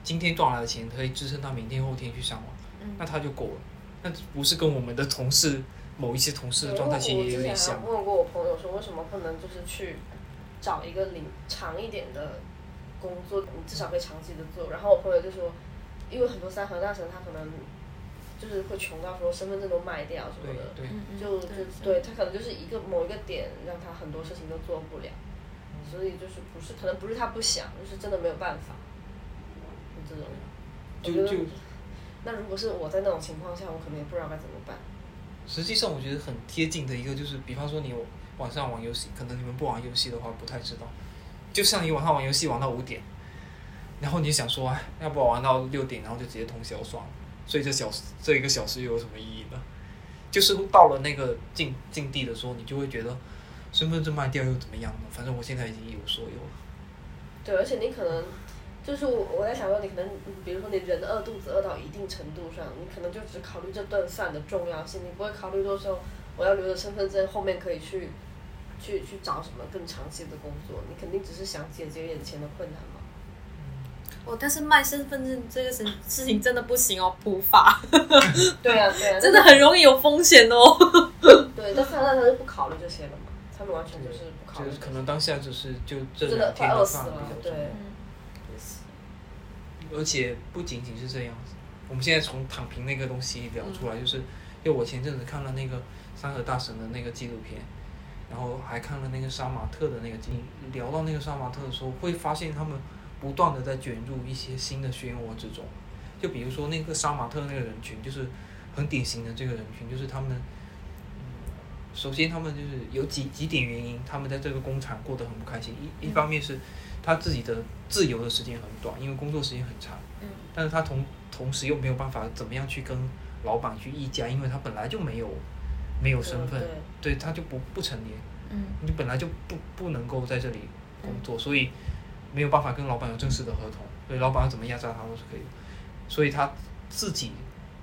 今天赚来的钱可以支撑他明天后天去上网，嗯那他就够了。那不是跟我们的同事某一些同事的状态其实也有点像问过我朋友说，为什么不能就是去找一个领长一点的工作，你至少可以长期的做。然后我朋友就说，因为很多三河大神他可能就是会穷到说身份证都卖掉什么的，就就对他可能就是一个某一个点让他很多事情都做不了，所以就是不是可能不是他不想，就是真的没有办法，就这种。就我觉得就。那如果是我在那种情况下，我可能也不知道该怎么办。实际上我觉得很贴近的一个就是，比方说你晚上玩游戏，可能你们不玩游戏的话不太知道，就像你晚上玩游戏玩到五点，然后你想说，哎，要不我玩到六点，然后就直接通宵算了，所以这小时这一个小时又有什么意义呢？就是到了那个境境地的时候，你就会觉得身份证卖掉又怎么样呢？反正我现在已经一无所有了。对，而且你可能就是我我在想说，你可能比如说你人饿肚子饿到一定程度上，你可能就只考虑这顿饭的重要性，你不会考虑说说我要留着身份证后面可以去去去找什么更长期的工作，你肯定只是想解决眼前的困难嘛。哦，但是卖身份证这个事事情真的不行哦，普法 对啊，对啊，真的很容易有风险哦。对，但是他他就不考虑这些了嘛，他们完全就是不考虑，就是可能当下就是就这真的两天快饿死了饭比较，重对要。而且不仅仅是这样子，我们现在从躺平那个东西聊出来，就是，因为我前阵子看了那个山河大神的那个纪录片，然后还看了那个杀马特的那个纪，聊到那个杀马特的时候，会发现他们不断的在卷入一些新的漩涡之中，就比如说那个杀马特那个人群，就是很典型的这个人群，就是他们，嗯，首先他们就是有几几点原因，他们在这个工厂过得很不开心，一一方面是他自己的自由的时间很短，因为工作时间很长。嗯。但是他同同时又没有办法怎么样去跟老板去议价，因为他本来就没有没有身份，对对。他就不不成年，嗯。你本来就不不能够在这里工作，所以没有办法跟老板有正式的合同，所以老板要怎么压榨他都是可以的，所以他自己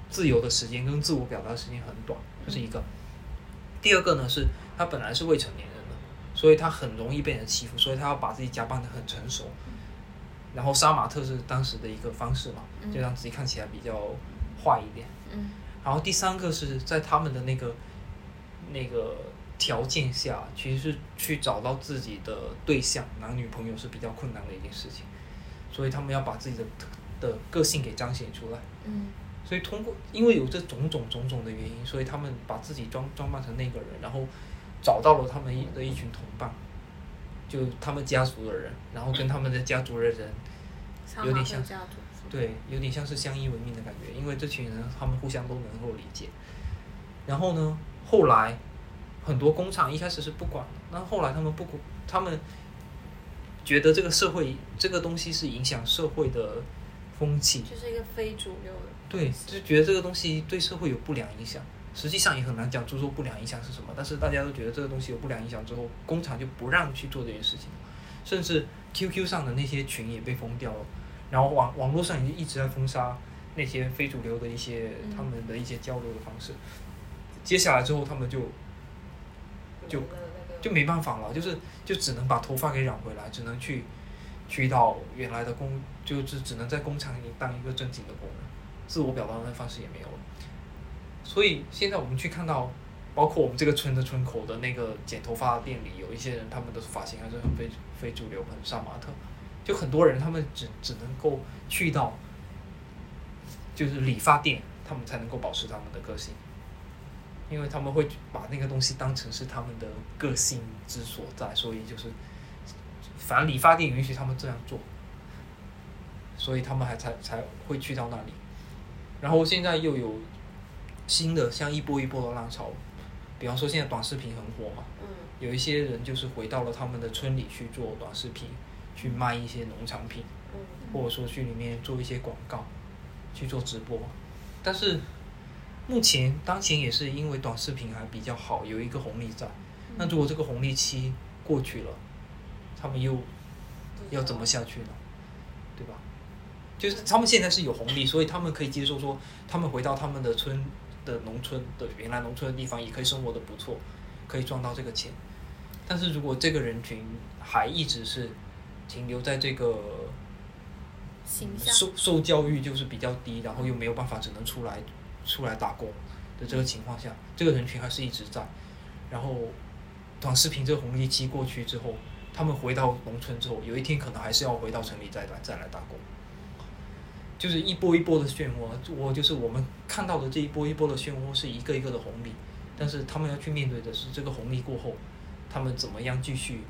自由的时间跟自我表达的时间很短，这是一个。第二个呢是他本来是未成年人的，所以他很容易被人欺负，所以他要把自己假扮的很成熟。然后杀马特是当时的一个方式嘛，就让自己看起来比较坏一点。嗯然后第三个是在他们的那个那个条件下，其实是去找到自己的对象，男女朋友是比较困难的一件事情，所以他们要把自己的的个性给彰显出来。嗯所以通过，因为有这种种种种的原因，所以他们把自己装装扮成那个人，然后找到了他们一的一群同伴，就他们家族的人，然后跟他们的家族的人，有点像。对，有点像是相依为命的感觉，因为这群人他们互相都能够理解。然后呢，后来很多工厂一开始是不管的，那后来他们不管，他们觉得这个社会这个东西是影响社会的风气，就是一个非主流的。对，就觉得这个东西对社会有不良影响。实际上也很难讲出说不良影响是什么，但是大家都觉得这个东西有不良影响之后，工厂就不让去做这件事情，甚至 QQ 上的那些群也被封掉了，然后网网络上也一直在封杀那些非主流的一些嗯他们的一些交流的方式。接下来之后，他们就就就没办法了，就是就只能把头发给染回来，只能去去到原来的工，就是只能在工厂里当一个正经的工人，自我表达的方式也没有了。所以现在我们去看到，包括我们这个村的村口的那个剪头发的店里，有一些人他们的发型还是很非非主流，很杀马特，就很多人他们只只能够去到就是理发店，他们才能够保持他们的个性。因为他们会把那个东西当成是他们的个性之所在，所以就是，反正理发店允许他们这样做，所以他们还才才会去到那里。然后现在又有新的像一波一波的浪潮，比方说现在短视频很火嘛，嗯有一些人就是回到了他们的村里去做短视频，去卖一些农产品，嗯或者说去里面做一些广告，去做直播。但是目前当前也是因为短视频还比较好，有一个红利在。那如果这个红利期过去了，他们又要怎么下去呢？对吧？就是他们现在是有红利，所以他们可以接受说，他们回到他们的村的农村的原来农村的地方，也可以生活的不错，可以赚到这个钱。但是如果这个人群还一直是停留在这个形象，受受教育就是比较低，然后又没有办法只能出来出来打工的这个情况下，这个人群还是一直在。然后短视频这个红利期过去之后，他们回到农村之后，有一天可能还是要回到城里再来再来打工。就是一波一波的漩涡，我就是我们看到的这一波一波的漩涡是一个一个的红利，但是他们要去面对的是这个红利过后，他们怎么样继续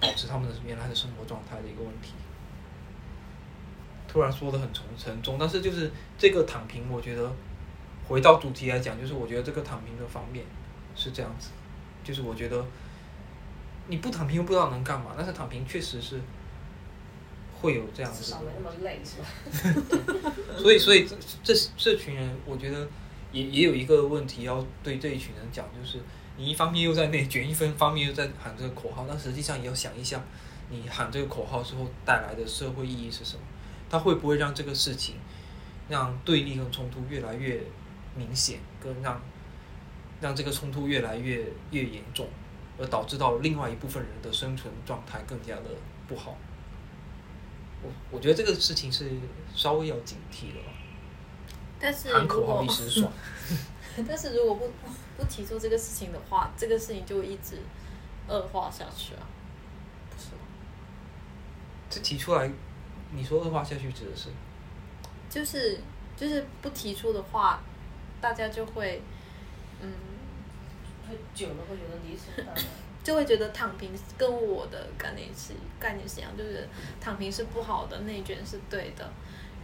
保持他们的原来的生活状态的一个问题。突然说的很沉沉重，但是就是这个躺平，我觉得回到主题来讲，就是我觉得这个躺平的方面是这样子，就是我觉得你不躺平又不知道能干嘛，但是躺平确实是会有这样子的少没那么累是吧？所以，所以这这这群人，我觉得也也有一个问题要对这一群人讲，就是你一方面又在内卷，一分方面又在喊这个口号，但实际上也要想一下，你喊这个口号之后带来的社会意义是什么？它会不会让这个事情让对立和冲突越来越明显，跟让让这个冲突越来越越严重，而导致到另外一部分人的生存状态更加的不好？我我觉得这个事情是稍微要警惕的吧。但是如喊口号果一时爽，但是如果不不提出这个事情的话，这个事情就会一直恶化下去啊，不是吗？这提出来，你说恶化下去指的是？就是就是不提出的话，大家就会嗯，会久了会觉得理所当然。就会觉得躺平跟我的概念是概念是一样，就是躺平是不好的，内卷是对的，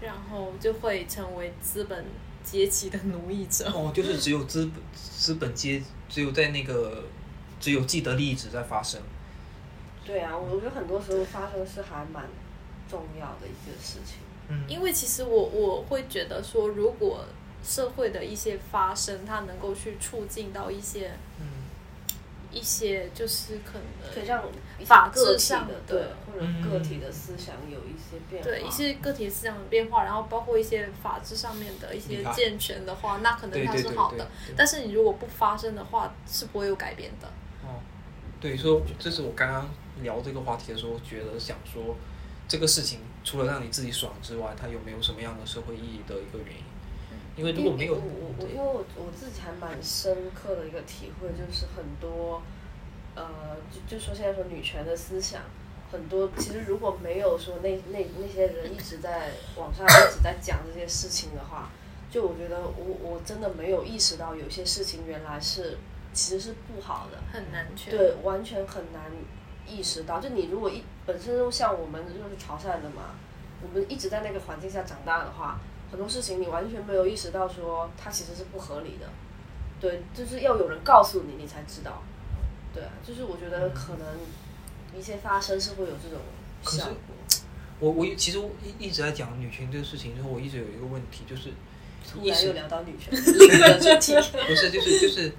然后就会成为资本阶级的奴役者。哦，就是只有资本资本阶，只有在那个只有既得利益者在发生。对啊，我觉得很多时候发生是还蛮重要的一件事情。嗯，因为其实我我会觉得说，如果社会的一些发生，它能够去促进到一些嗯一些就是可能可以让法个体制上的的对，或者个体的思想有一些变化。对一些个体思想的变化，然后包括一些法治上面的一些健全的话，那可能它对对对对是好的。对但是你如果不发生的话，是不会有改变的。哦，对，所以这是我刚刚聊这个话题的时候，觉得想说，这个事情除了让你自己爽之外，它有没有什么样的社会意义的一个原因？因为如果没有，我我我因为我我自己还蛮深刻的一个体会，就是很多呃，就就说现在说女权的思想，很多其实如果没有说那那那些人一直在网上一直在讲这些事情的话，就我觉得我我真的没有意识到有些事情原来是其实是不好的。很难去对，完全很难意识到。就你如果一本身就像我们就是潮汕的嘛，我们一直在那个环境下长大的话，很多事情你完全没有意识到说它其实是不合理的。对，就是要有人告诉你，你才知道。对啊，就是我觉得可能一切发生是会有这种效果。我我其实一一直在讲女权这个事情之后，我一直有一个问题，就是突然又聊到女权。不是，就是就是，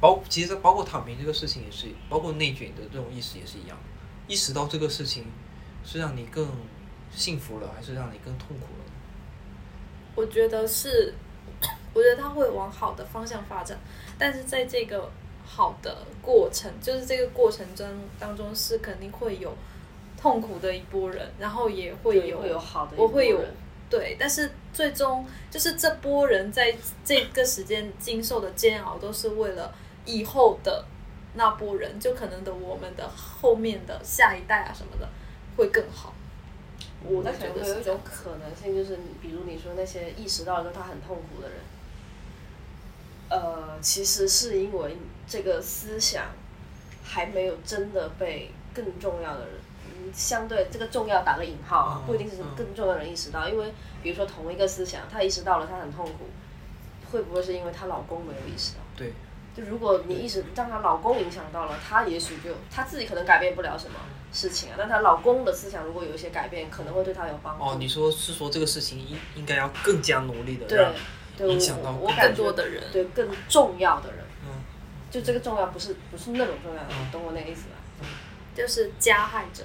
包其实包括躺平这个事情也是，包括内卷的这种意识也是一样。意识到这个事情是让你更幸福了，还是让你更痛苦了？我觉得是，我觉得他会往好的方向发展，但是在这个好的过程，就是这个过程中当中是肯定会有痛苦的一波人，然后也会有会有好的一我会有对，但是最终就是这波人在这个时间经受的煎熬，都是为了以后的那波人，就可能的我们的后面的下一代啊什么的会更好。我在想觉得会有一种可能性，就是你比如你说那些意识到了之后他很痛苦的人，呃，其实是因为这个思想还没有真的被更重要的人，嗯，相对这个重要打个引号啊，嗯不一定是嗯更重要的人意识到，因为比如说同一个思想，他意识到了他很痛苦，会不会是因为她老公没有意识到？对，就如果你一直让她老公影响到了，她也许就她自己可能改变不了什么事情啊，但她老公的思想如果有一些改变，可能会对她有帮助。哦，你说是说这个事情应应该要更加努力的对让，对，影响到更我我感觉更多的人对更重要的人，嗯就这个重要不是不是那种重要的，嗯懂我那个意思吧？就是加害者，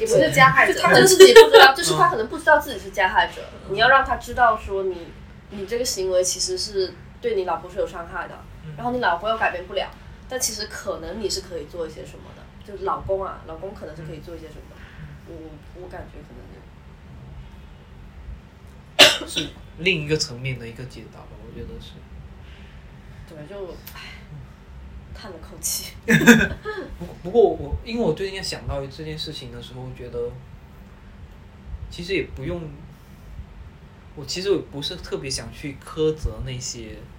也不是加害者就 他可能自己不知道，就是嗯他可能不知道自己是加害者。你要让他知道说你你这个行为其实是对你老婆是有伤害的，嗯然后你老婆又改变不了，但其实可能你是可以做一些什么的，就是老公啊，老公可能是可以做一些什么的。我我感觉可能就是另一个层面的一个解答吧，我觉得是。对，就唉，叹了口气。不不过我因为我最近在想到这件事情的时候，觉得其实也不用，我其实我不是特别想去苛责那些，呃，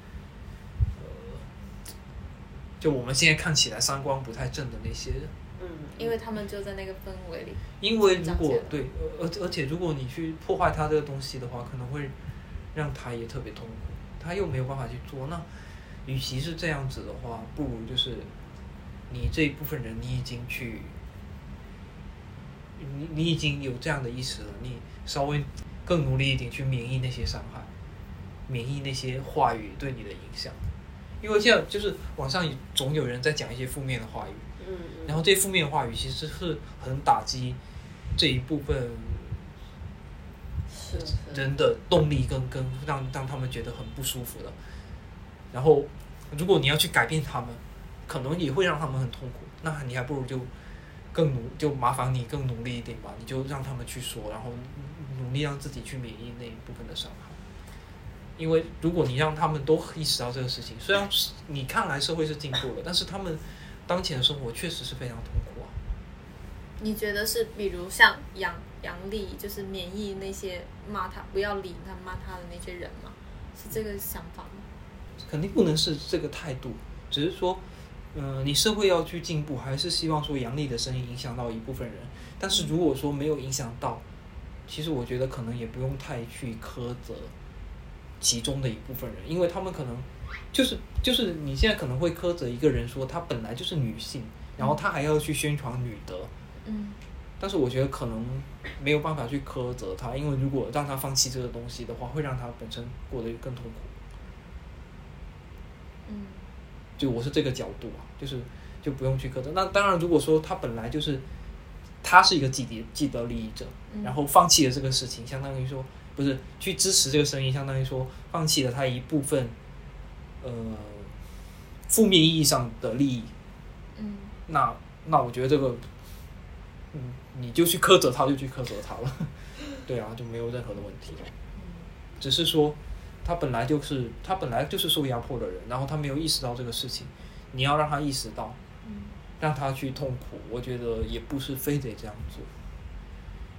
就我们现在看起来三观不太正的那些人，嗯，因为他们就在那个氛围里。因为如果对，而而而且如果你去破坏他这个东西的话，可能会让他也特别痛苦，他又没有办法去做。那与其是这样子的话，不如就是你这一部分人，你已经去，你你已经有这样的意识了，你稍微更努力一点去免疫那些伤害，免疫那些话语对你的影响。因为现在就是网上总有人在讲一些负面的话语，嗯嗯，然后这些负面的话语其实是很打击这一部分人的动力跟跟让让他们觉得很不舒服的。然后，如果你要去改变他们，可能也会让他们很痛苦。那你还不如就更努，就麻烦你更努力一点吧。你就让他们去说，然后努力让自己去免疫那一部分的伤害。因为如果你让他们都意识到这个事情，虽然是你看来社会是进步了，但是他们当前的生活确实是非常痛苦啊。你觉得是，比如像杨杨丽，就是免疫那些骂他不要理他骂他的那些人吗？是这个想法吗？肯定不能是这个态度，只是说，嗯、你社会要去进步，还是希望说杨丽的声音影响到一部分人。但是如果说没有影响到，其实我觉得可能也不用太去苛责其中的一部分人，因为他们可能就是就是你现在可能会苛责一个人说她本来就是女性，然后她还要去宣传女德，嗯但是我觉得可能没有办法去苛责她，因为如果让她放弃这个东西的话，会让她本身过得更痛苦。嗯就我是这个角度啊，就是就不用去苛责。那当然，如果说他本来就是他是一个既得既得利益者，嗯然后放弃了这个事情，相当于说不是去支持这个声音，相当于说放弃了他一部分呃负面意义上的利益。嗯那那我觉得这个，嗯，你就去苛责他，就去苛责他了，对啊，就没有任何的问题。只是说，他本来就是他本来就是受压迫的人，然后他没有意识到这个事情，你要让他意识到，嗯让他去痛苦，我觉得也不是非得这样做，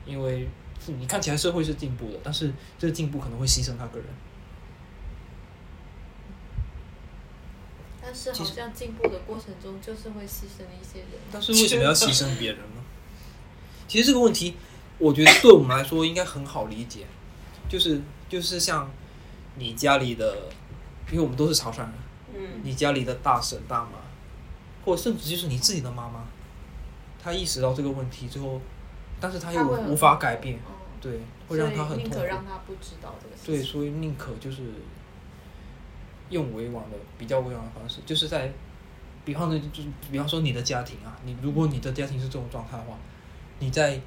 因为是你看起来社会是进步的，但是这个进步可能会牺牲他个人。但是好像进步的过程中，就是会牺牲一些人。但是为什么要牺牲别人呢？其实这个问题，我觉得对我们来说应该很好理解，就是就是像你家里的，因为我们都是潮汕人，嗯你家里的大婶大妈，或者甚至就是你自己的妈妈，她意识到这个问题之后，但是她又无法改变，嗯对，会让他很所以宁可痛苦。让他不知道这个事对，所以宁可就是用委婉的、比较委婉的方式，就是在，比方说，就是比方说你的家庭啊，你如果你的家庭是这种状态的话，你在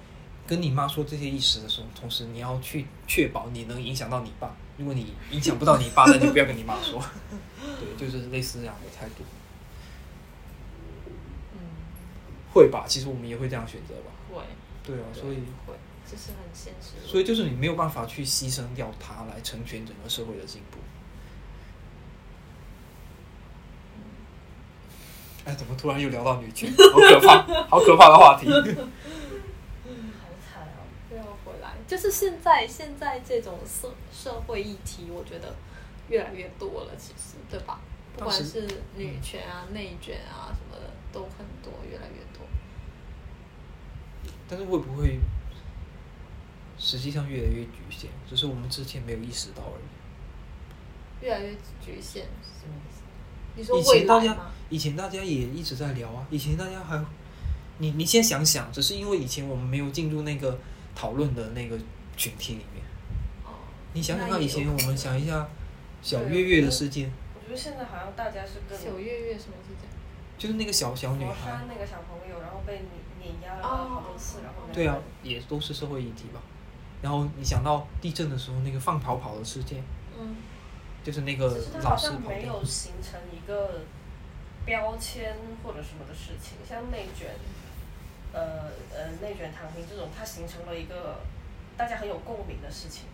跟你妈说这些意思的时候，同时你要去确保你能影响到你爸。如果你影响不到你爸，那就不要跟你妈说。对，就是类似这样的态度。嗯，会吧？其实我们也会这样选择吧。会，对啊，所以会，这是很现实。所以就是你没有办法去牺牲掉它来成全整个社会的进步。哎，怎么突然又聊到女权？好可怕，好可怕的话题。好惨哦！又要回来，就是现在现在这种社社会议题，我觉得越来越多了，其实对吧？不管是女权啊、内卷啊什么的，都很多，越来越多。但是会不会实际上越来越局限？只是我们之前没有意识到而已。越来越局限是什么意思？你说以未前大家来吗？以前大家也一直在聊啊，以前大家还，你你现在想想，只是因为以前我们没有进入那个讨论的那个群体里面。哦，你想想看，以前我们想一下小对月月的事件，我觉得现在好像大家是更小月月什么事件？就是那个小小女孩她，那个小朋友，然后被碾碾压了哦好多次，然后对啊，也都是社会议题吧。然后你想到地震的时候那个放跑跑的事件，嗯，就是那个只是它老师好像跑掉没有，形成一个标签或者什么的事情，像内卷，呃呃内卷躺平这种，它形成了一个大家很有共鸣的事情。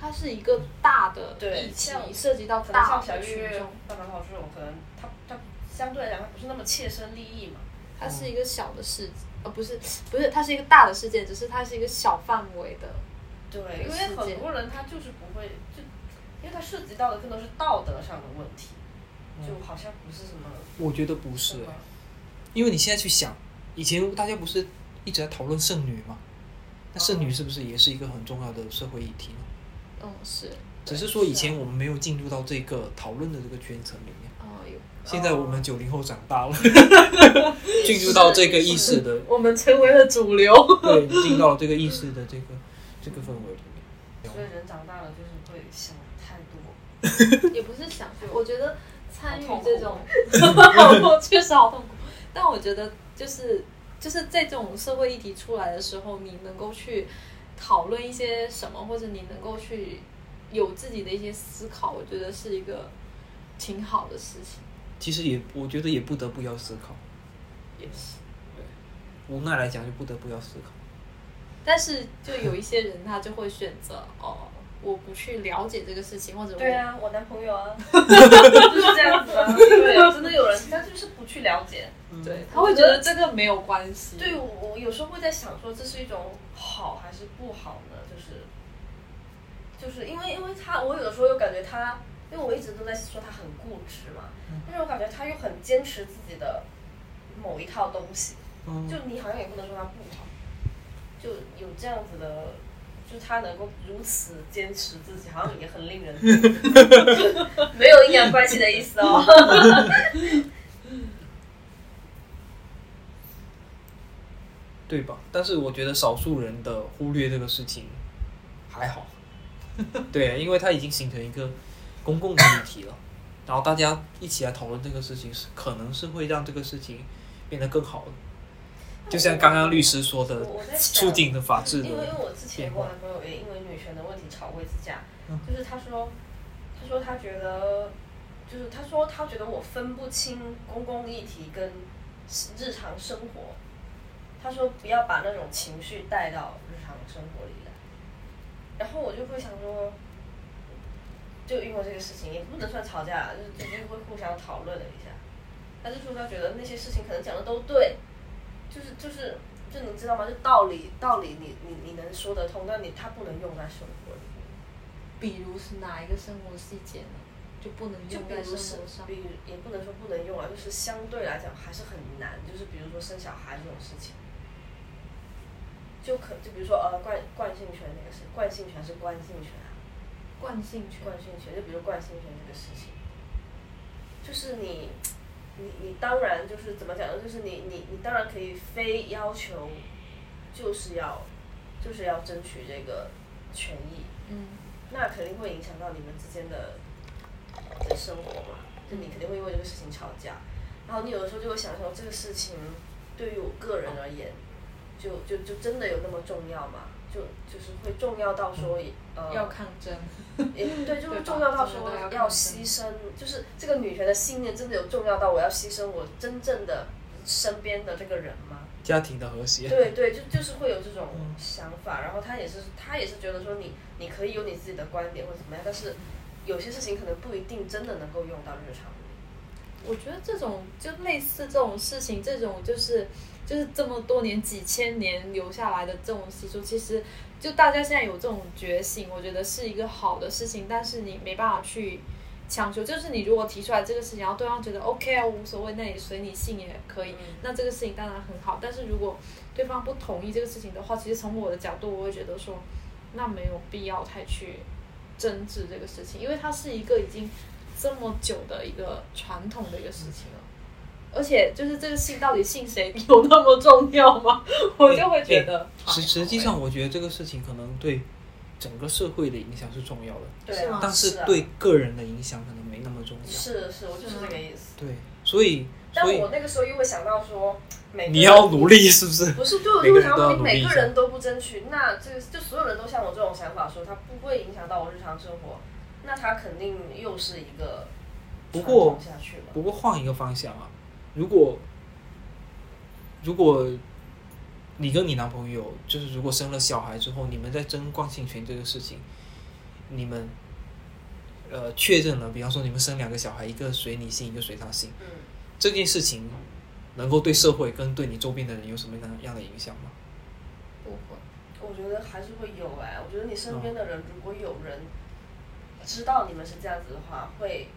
它是一个大的对议题像，涉及到大的像小月月群众，、大白跑这种，可能它它相对来讲它不是那么切身利益嘛。它是一个小的事，呃，不是不是，它是一个大的事件，只是它是一个小范围的。对，因为很多人他就是不会，就因为他涉及到的更多是道德上的问题，就好像不是什么。我觉得不是、因为你现在去想，以前大家不是一直在讨论剩女吗？那剩女是不是也是一个很重要的社会议题呢？嗯，是，只是说以前我们没有进入到这个讨论的这个圈层里现在我们九零后长大了，进入到这个意识的，我们成为了主流。对，进到了这个意识的这个这个氛围里面。所以人长大了就是会想太多。也不是想，我觉得参与好痛苦这种，我 确实好痛苦。但我觉得就是就是在这种社会议题出来的时候，你能够去讨论一些什么，或者你能够去有自己的一些思考，我觉得是一个挺好的事情。其实也，我觉得也不得不要思考，也是，无奈来讲就不得不要思考。但是就有一些人他就会选择哦，我不去了解这个事情，或者对啊，我男朋友啊，就是这样子啊。对，真的有人他就是不去了解。对，他会觉得这个没有关系。对我，我有时候会在想说，这是一种好还是不好呢？就是，就是因为因为他，我有的时候又感觉他，因为我一直都在说他很固执嘛，但是我感觉他又很坚持自己的某一套东西，嗯就你好像也不能说他不好，就有这样子的。就他能够如此坚持自己，好像也很令人 没有阴阳怪气的意思哦。对吧？但是我觉得少数人的忽略这个事情还好，对，因为他已经形成一个公共的议题了，然后大家一起来讨论这个事情，是可能是会让这个事情变得更好的。就像刚刚律师说的促进的法治的因为我之前跟我。男朋友也因为女权的问题吵过一次架，嗯就是他说，他说他觉得，就是他说他觉得我分不清公共议题跟日常生活，他说不要把那种情绪带到日常生活里来，然后我就会想说，就因为这个事情也不能算吵架，就是就是会互相讨论了一下，他就说他觉得那些事情可能讲的都对。就是就是就你知道吗？就道理道理你你你能说得通，但你他不能用在生活里面。比如是哪一个生活细节呢？就不能用在比如是生活上。比如也不能说不能用啊，就是相对来讲还是很难。就是比如说生小孩这种事情，就可就比如说呃惯惯性权那个是惯性权是惯性权啊？惯性权惯性权，就比如惯性权这个事情，就是你，你你当然就是怎么讲呢？就是你你你当然可以非要求，就是要，就是要争取这个权益，嗯那肯定会影响到你们之间的的生活嘛，就你肯定会因为这个事情吵架，然后你有的时候就会想说这个事情对于我个人而言，就就就真的有那么重要吗？就就是会重要到说呃要抗争，也对，就是重要到说要牺牲，就是这个女权的信念真的有重要到我要牺牲我真正的身边的这个人吗？家庭的和谐。对对，就就是会有这种嗯想法，然后他也是他也是觉得说你你可以有你自己的观点或者怎么样，但是有些事情可能不一定真的能够用到日常里。我觉得这种就类似这种事情，这种就是就是这么多年几千年留下来的这种习俗，其实就大家现在有这种觉醒，我觉得是一个好的事情，但是你没办法去强求。就是你如果提出来这个事情，然后对方觉得 OK 啊，无所谓，那你随你信也可以，那这个事情当然很好。但是如果对方不同意这个事情的话，其实从我的角度，我会觉得说，那没有必要太去争执这个事情，因为它是一个已经这么久的一个传统的一个事情了。而且就是这个信到底信谁有那么重要吗？我就会觉得哎实实际上，我觉得这个事情可能对整个社会的影响是重要的，对啊，但是啊对个人的影响可能没那么重要。是是，我就是这个意思。对，所以但所以我那个时候又会想到说，每你要努力，是不是？不是，对，我就会想到你每个人都不争取，那这个就所有人都像我这种想法，说他不会影响到我日常生活，那他肯定又是一个不过下去了。不过换一个方向啊，如果如果你跟你男朋友就是如果生了小孩之后，你们在争惯性权这个事情，你们呃确认了，比方说你们生两个小孩，一个随你姓，一个随他姓，嗯，这件事情能够对社会跟对你周边的人有什么样的影响吗？不会。我觉得还是会有哎、我觉得你身边的人，如果有人知道你们是这样子的话，会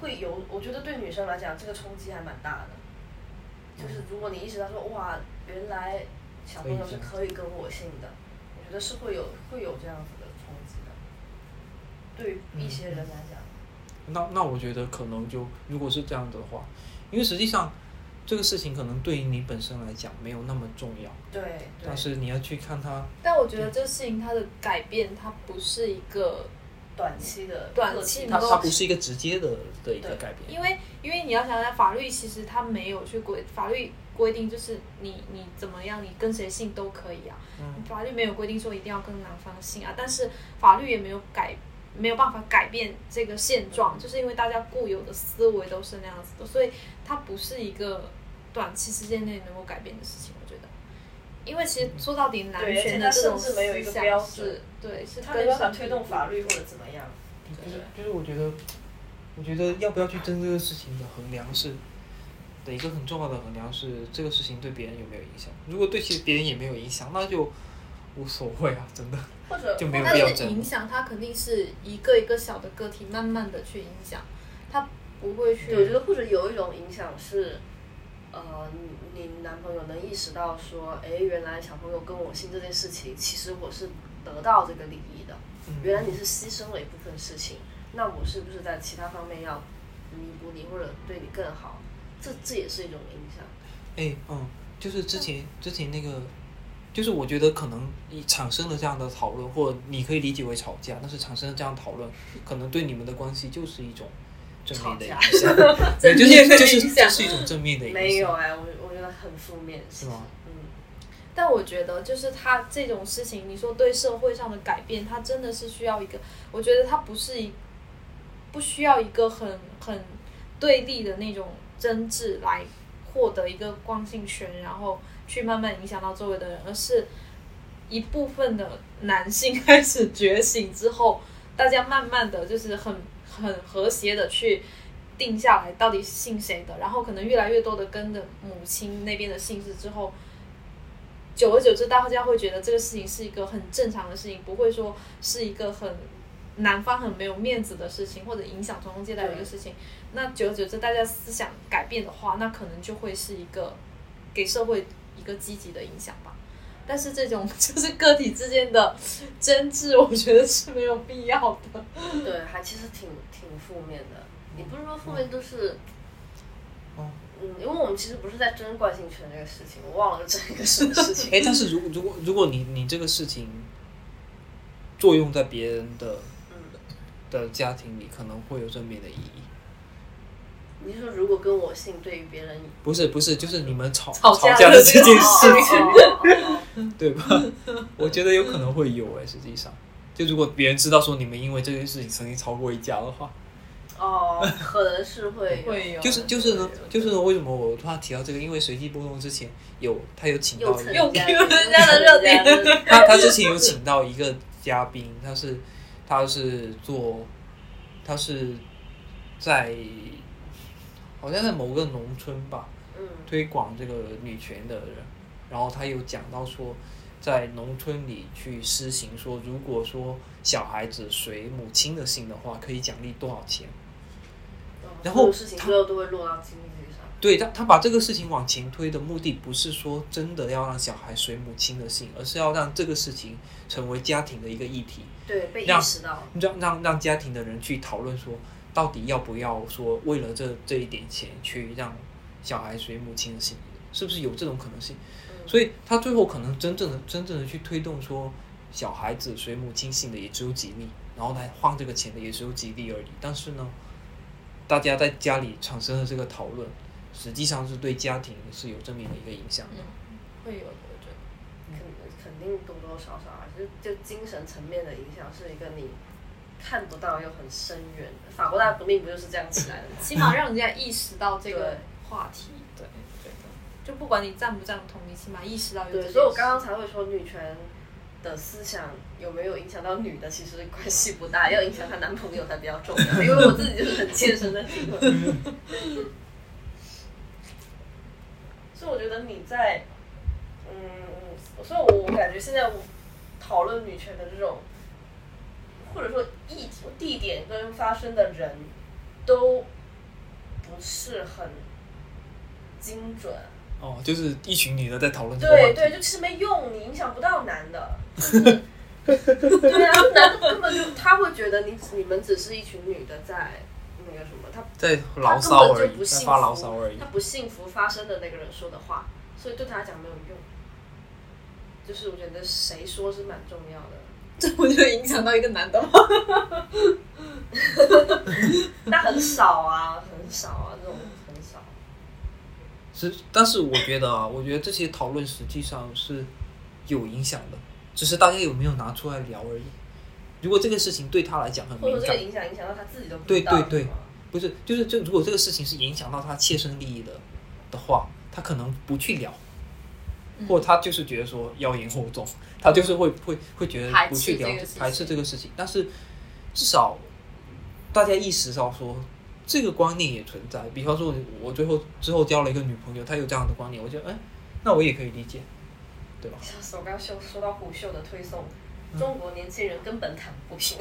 会有，我觉得对女生来讲，这个冲击还蛮大的。就是如果你意识到说，哇，原来小朋友是可以跟我姓的，我觉得是会有会有这样子的冲击的。对于一些人来讲，那那我觉得可能就如果是这样的话，因为实际上这个事情可能对于你本身来讲没有那么重要，对对但是你要去看它，但我觉得这个事情它的改变，它不是一个，短期的短期它它不是一个直接的的一个对改变。因为因为你要想想，法律其实它没有去规，法律规定就是你你怎么样，你跟谁姓都可以啊。嗯法律没有规定说一定要跟男方姓啊，但是法律也没有改，没有办法改变这个现状，就是因为大家固有的思维都是那样子的，所以它不是一个短期时间内能够改变的事情。因为其实说到底，男对而且权的这种它甚至没有一个思想标对，是他没办法推动法律或者怎么样。就是就是我觉得，我觉得要不要去争这个事情的衡量是的一个很重要的衡量是这个事情对别人有没有影响。如果对其实别人也没有影响，那就无所谓啊，真的。或者就没有但是必要争影响它肯定是一个一个小的个体慢慢的去影响，它不会去。我觉得或者有一种影响是，呃，你你男朋友能意识到说，哎，原来小朋友跟我姓这件事情，其实我是得到这个利益的。嗯原来你是牺牲了一部分事情，那我是不是在其他方面要弥补你，或者对你更好？这这也是一种影响。哎，嗯，就是之前之前那个，就是我觉得可能你产生了这样的讨论，或你可以理解为吵架，但是产生了这样讨论，可能对你们的关系就是一种正面的影吵响，正对，就是就是这是一种正面的影响，没有哎、我我觉得很负面。是吗？嗯，但我觉得，就是他这种事情，你说对社会上的改变，他真的是需要一个，我觉得他不是一，不需要一个很很对立的那种争执来获得一个光性权，然后去慢慢影响到周围的人，而是一部分的男性开始觉醒之后，大家慢慢的就是很很和谐的去定下来到底姓谁的，然后可能越来越多的跟着母亲那边的姓氏之后。久而久之，大家会觉得这个事情是一个很正常的事情，不会说是一个很男方很没有面子的事情，或者影响传宗接代的一个事情。那久而久之，大家思想改变的话，那可能就会是一个给社会一个积极的影响吧。但是这种 就是个体之间的争执，我觉得是没有必要的。对，还其实挺挺负面的。也不是说负面，就是。哦嗯，因为我们其实不是在争惯性权这个事情，我忘了争一个什么事情。哎，但是如果如果如果你你这个事情作用在别人的嗯，的家庭里，可能会有正面的意义。你是说如果跟我姓，对于别人不是不是，就是你们吵吵架架的这件事 对吧？我觉得有可能会有哎、实际上，就如果别人知道说你们因为这件事情曾经吵过一架的话，哦，可能是会会有就是就是呢，就是呢，为什么我突然提到这个？因为随机波动之前有他有请到又又 cue 人家的热点他他之前有请到一个嘉宾，他是他是做他是在好像在某个农村吧，嗯推广这个女权的人，然后他有讲到说，在农村里去施行说，如果说小孩子随母亲的姓的话，可以奖励多少钱？然后事情最后都会落到经济上。对他，他把这个事情往前推的目的，不是说真的要让小孩随母亲的姓，而是要让这个事情成为家庭的一个议题，对，被意识到。让让让家庭的人去讨论说，到底要不要说为了这这一点钱去让小孩随母亲的姓，是不是有这种可能性？嗯所以他最后可能真正的真正的去推动说，小孩子随母亲姓的也只有几例，然后来换这个钱的也只有几例而已。但是呢，大家在家里产生的这个讨论，实际上是对家庭是有正面的一个影响的。会有，我觉得。肯肯定多多少少啊，就就精神层面的影响是一个你看不到又很深远。法国大革命不就是这样起来的吗？起码让人家意识到这个话题，对，觉得就不管你赞不赞同，你起码意识到有对，所以我刚刚才会说女权的思想有没有影响到女的，其实关系不大，要影响她男朋友才比较重要。因为我自己就是很切身的体会。所以我觉得你在，嗯，所以我我感觉现在我讨论女权的这种，或者说一地点跟发生的人，都不是很精准。哦，就是一群女的在讨论这个。对对，就其实没用，你影响不到男的。就是对啊，男的根本就他会觉得你你们只是一群女的在那个什么，他在他牢根骚而已，发牢骚福而已，他。不幸福发生的那个人说的话，所以对他来讲没有用。就是我觉得谁说是蛮重要的，这不就影响到一个男的吗？那很少啊，很少啊，这种很少。是，但是我觉得啊，我觉得这些讨论实际上是有影响的，只是大家有没有拿出来聊而已。如果这个事情对他来讲很敏感或者这个，影响影响到他自己都不对。对对不是，就是这如果这个事情是影响到他切身利益的的话，他可能不去聊，嗯或者他就是觉得说妖言惑众，他就是会会会觉得不去聊这个事情排斥这个事情。但是至少大家意识到说这个观念也存在，比方说我最后之后交了一个女朋友，她有这样的观念，我觉得哎，那我也可以理解，对吧？笑死！我刚刚说说到虎嗅的推送，嗯中国年轻人根本躺不平。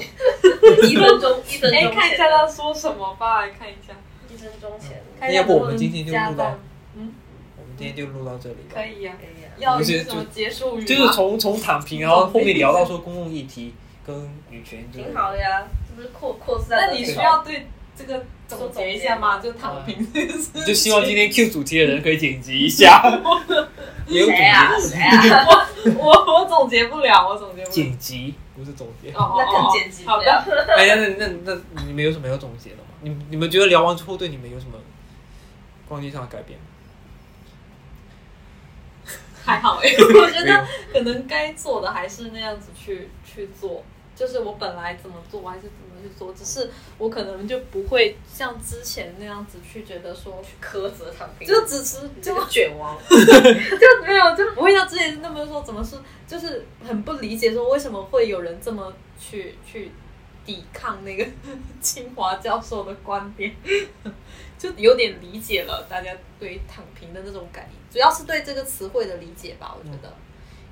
一分钟，一分钟哎，前，看一下他说什么吧，来看一下。一分钟前，要不我们今天就录到，嗯，我们今天就录到这里吧。可以呀、可以啊。要不是一个什么结束语吗？就是从从躺平，然后后面聊到说公共议题跟女权挺。好的呀，这不是扩扩散那你需要对这个总结一下吗？就躺平这个事你就希望今天 Q 主题的人可以剪辑一下，也有总谁啊？结，谁啊？我我总结不了，我总结不了。剪辑不是总结。那更哦剪辑不好了的，哎呀，那那那你们有什么要总结的吗？你你们觉得聊完之后对你们有什么观念上的改变吗？还好哎、我觉得可能该做的还是那样子去去做，就是我本来怎么做还是怎么去做，只是我可能就不会像之前那样子去觉得说，苛责躺平，就只是就这个卷王。就没有就不会像之前那么说怎么说，就是很不理解说为什么会有人这么去去抵抗那个 清华教授的观点，就有点理解了大家对于躺平的那种感应，主要是对这个词汇的理解吧，我觉得，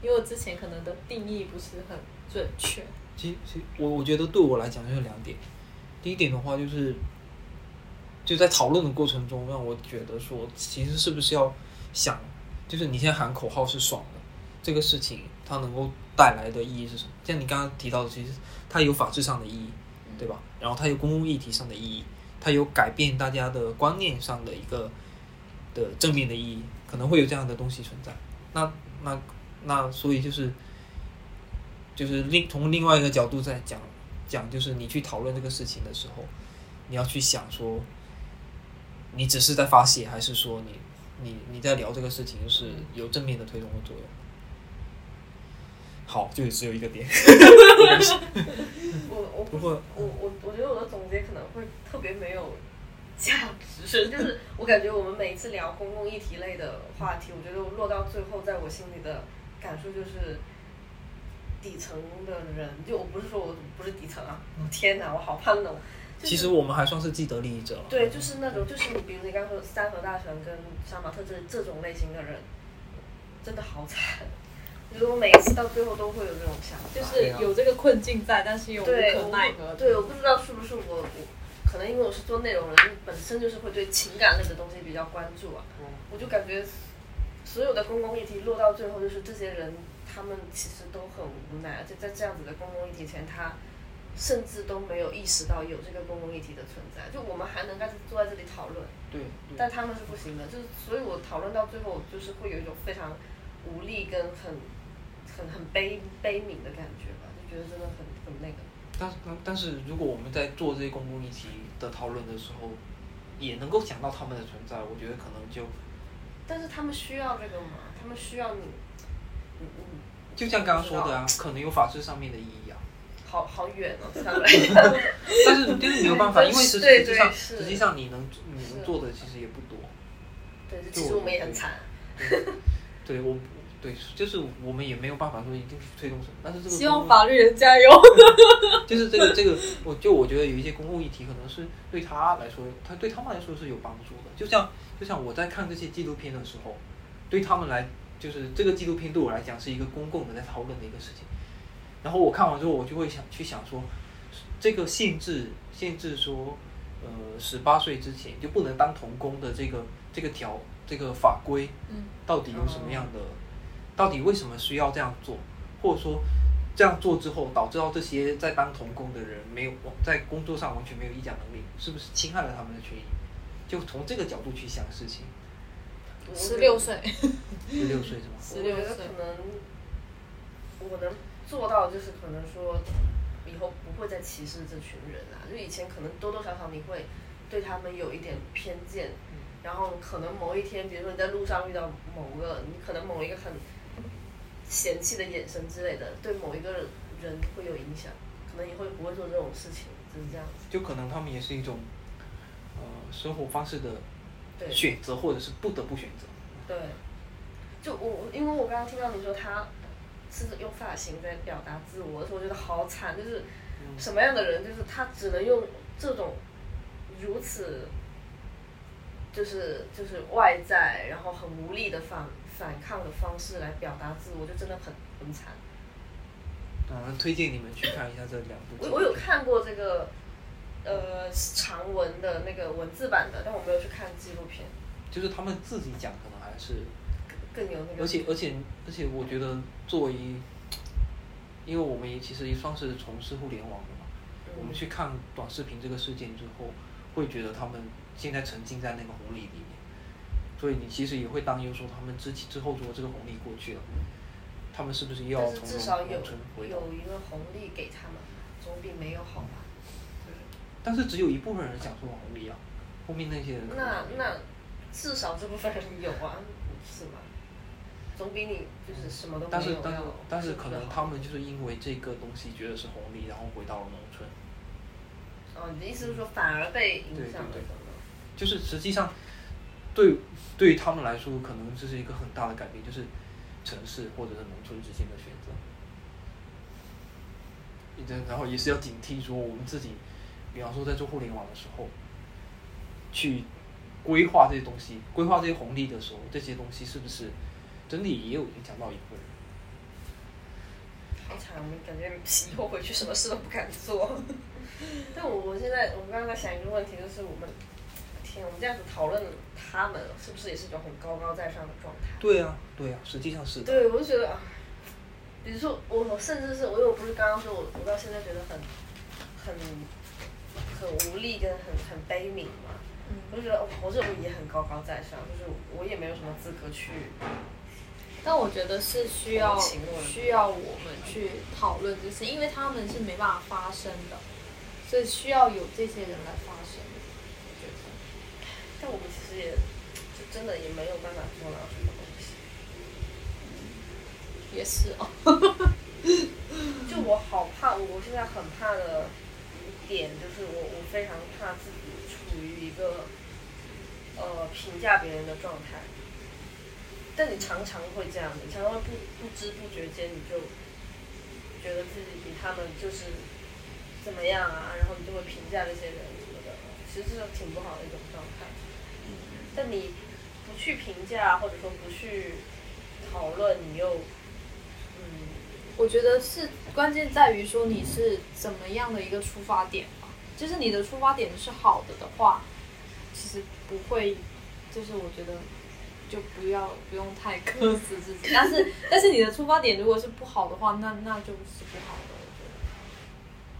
因为我之前可能的定义不是很准确。其实其实我我觉得对我来讲就是两点，第一点的话就是就在讨论的过程中，让我觉得说，其实是不是要想，就是你现在喊口号是爽的，这个事情它能够带来的意义是什么？像你刚刚提到的，其实它有法治上的意义，对吧？然后它有公共议题上的意义，它有改变大家的观念上的一个的正面的意义，可能会有这样的东西存在。那那那，所以就是就是另从另外一个角度在讲讲，就是你去讨论这个事情的时候，你要去想说，你只是在发泄，还是说你你你在聊这个事情是有正面的推动的作用？好，就只有一个点。我我不过我我我觉得我的总结可能会特别没有价值，就是我感觉我们每一次聊公共议题类的话题，我觉得落到最后，在我心里的感受就是。底层的人，就我不是说我不是底层啊！天哪，我好怕那种。就是其实我们还算是既得利益者了。对，就是那种，就是你，比如你刚刚说三河大神跟杀马特这这种类型的人，真的好惨。我觉得我每一次到最后都会有这种想法，就是有这个困境在，但是又无，可奈何。对，我不知道是不是我我，可能因为我是做内容人，本身就是会对情感类的东西比较关注啊。我就感觉所有的公共议题落到最后，就是这些人他们其实都很无奈，而且在这样子的公共议题前，他甚至都没有意识到有这个公共议题的存在。就我们还能在坐在这里讨论，对但他们是不行的。就是所以，我讨论到最后，就是会有一种非常无力跟很很很悲悲悯的感觉吧，就觉得真的很很那个。但是但是如果我们在做这些公共议题的讨论的时候，也能够想到他们的存在，我觉得可能就但是他们需要这个吗？他们需要你，嗯嗯，就像刚刚说的啊，可能有法制上面的意义啊。好好远哦，对他们来。但是就是没有办法，因为实际上对实际上你能你能做的其实也不多。对，其实我们也很惨。对我对就是我们也没有办法说一定去推动什么，但是这个希望法律人加油。就是这个这个，我就我觉得有一些公共议题可能是对他来说，他对他们来说是有帮助的。就像就像我在看这些纪录片的时候，对他们来就是这个纪录片对我来讲是一个公共的在讨论的一个事情。然后我看完之后，我就会想去想说，这个限制限制说，呃，十八岁之前就不能当童工的这个这个条这个法规，嗯，到底有什么样的？到底为什么需要这样做？或者说这样做之后，导致到这些在当童工的人没有在工作上完全没有议价能力，是不是侵害了他们的权益？就从这个角度去想事情。十六岁，十六岁是吗？我觉得可能我能做到，就是可能说以后不会再歧视这群人啊。就以前可能多多少少你会对他们有一点偏见，然后可能某一天，比如说你在路上遇到某个，你可能某一个很嫌弃的眼神之类的，对某一个人会有影响，可能以后不会做这种事情，就是这样子。就可能他们也是一种呃生活方式的对选择，或者是不得不选择。对，就我我因为我刚刚听到你说他是用发型在表达自我的时候，我觉得好惨，就是什么样的人，就是他只能用这种如此就是就是外在，然后很无力的反反抗的方式来表达自我，就真的很很惨。啊，推荐你们去看一下这两部。我我有看过这个呃长文的那个文字版的，但我没有去看纪录片，就是他们自己讲，可能还是更有那个。而且而且而且，我觉得作为，因为我们也其实也算是从事互联网的嘛，我们去看短视频这个事件之后，会觉得他们现在沉浸在那个红利里面，所以你其实也会担忧说，他们之之后如果这个红利过去了，他们是不是又要从至少有农村回到？有一个红利给他们，总比没有好吧？但是只有一部分人享受红利啊，后面那些人那那至少这部分人有啊，是吗？总比你就是什么都没有但是但是但是可能他们就是因为这个东西觉得是红利，然后回到了农村。哦，你的意思是说反而被影响了对对对什么？就是实际上，对对于他们来说，可能这是一个很大的改变，就是城市或者是农村之间的选择。然后也是要警惕说，我们自己，比方说在做互联网的时候，去规划这些东西，规划这些红利的时候，这些东西是不是真的也有影响到一部分人？好惨，我们感觉以后回去什么事都不敢做。但我我现在我刚刚在想一个问题，就是我们天，我们这样子讨论他们，是不是也是一种很高高在上的状态？对啊，对啊，实际上是的。对，我就觉得啊，比如说我我甚至是我因为我不是刚刚说我我到现在觉得很很很无力跟很很悲悯嘛，嗯我就觉得哦我这种也很高高在上，就是我也没有什么资格去但我觉得是需要需要我们去讨论这些，因为他们是没办法发声的，所以需要有这些人来发声。但我们其实也就真的也没有办法做到什么东西。也是哦。就我好怕，我我现在很怕的点就是我我非常怕自己处于一个呃评价别人的状态。但你常常会这样的，你常常会不不知不觉间你就觉得自己比他们就是怎么样啊，然后你就会评价这些人什么的，其实是挺不好的一种状态。但你不去评价，或者说不去讨论，你又嗯，我觉得是关键在于说你是怎么样的一个出发点吧。就是你的出发点是好的的话，其实不会，就是我觉得就不要不用太苛 责自己。但是但是你的出发点如果是不好的话，那那就是不好的。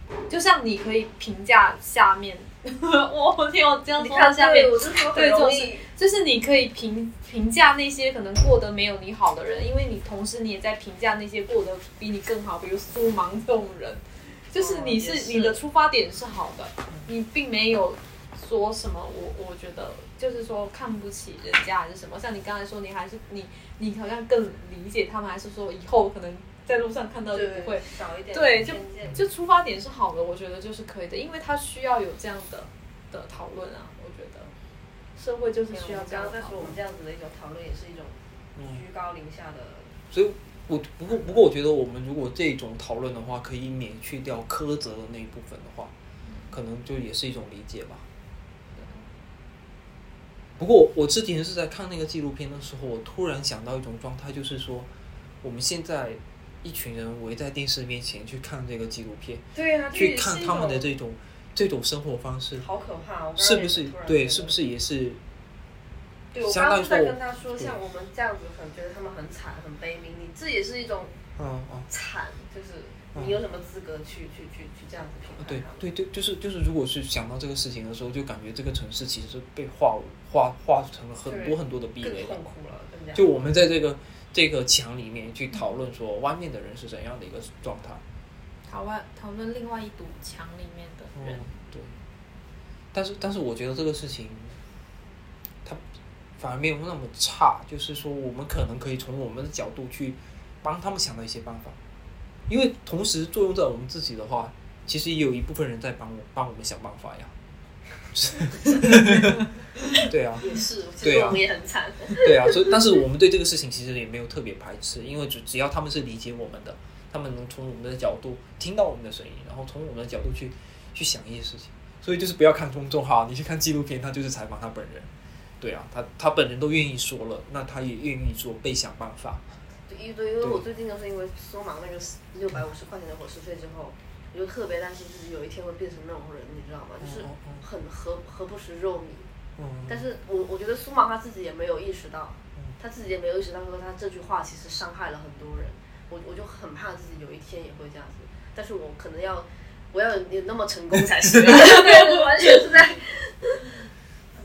我觉得，就像你可以评价下面，我 我听我这样说下面对，，我是说很对，就是。就是你可以评评价那些可能过得没有你好的人，因为你同时你也在评价那些过得比你更好，比如苏芒这种人，就是你是。你的出发点是好的，你并没有说什么我我觉得就是说看不起人家还是什么，像你刚才说你还是你你好像更理解他们，还是说以后可能在路上看到就不会。少一点对就。就出发点是好的，我觉得就是可以的，因为他需要有这样的的讨论啊，我觉得社会就是需要我这样的讨论刚刚在说我们。这样子的一种讨论，也是一种居高临下的。所以我不过不过我觉得我们如果这种讨论的话，可以免去掉苛责的那一部分的话，可能就也是一种理解吧。不过我之前是在看那个纪录片的时候，我突然想到一种状态，就是说我们现在一群人围在电视面前去看这个纪录片，对啊，去看他们的这种这种生活方式，好可怕！哦是不是对？是不是也是对，我刚刚在跟他说，像我们这样子，可能觉得他们很惨、很悲悯，你这也是一种嗯嗯。惨，就是你有什么资格去去去去这样子评判对？对对，就是就是，如果是想到这个事情的时候，就感觉这个城市其实是被划划划成了很多很多的壁垒痛。苦了，就我们在这个这个墙里面去讨论说，外面的人是怎样的一个状态。讨论讨论另外一堵墙里面的人嗯，，对。但是但是，我觉得这个事情，它反而没有那么差。就是说，我们可能可以从我们的角度去帮他们想到一些办法，因为同时作用在我们自己的话，其实也有一部分人在帮我帮我们想办法呀。对啊，也是，其对啊实我们也很惨。对啊，所以但是我们对这个事情其实也没有特别排斥，因为只只要他们是理解我们的，他们能从我们的角度听到我们的声音，然后从我们的角度去去想一些事情。所以就是不要看公众号，你去看纪录片，他就是采访他本人。对啊，他他本人都愿意说了，那他也愿意做被想办法。对，因为因为我最近就是因为收忙那个六百五十块钱的伙食费之后，我就特别担心自己有一天会变成那种人，你知道吗？就是很何何不食肉糜。嗯，但是我我觉得苏芒他自己也没有意识到，他自己也没有意识到说他这句话其实伤害了很多人。我我就很怕自己有一天也会这样子，但是我可能要我要有有那么成功才是，对，完全是在。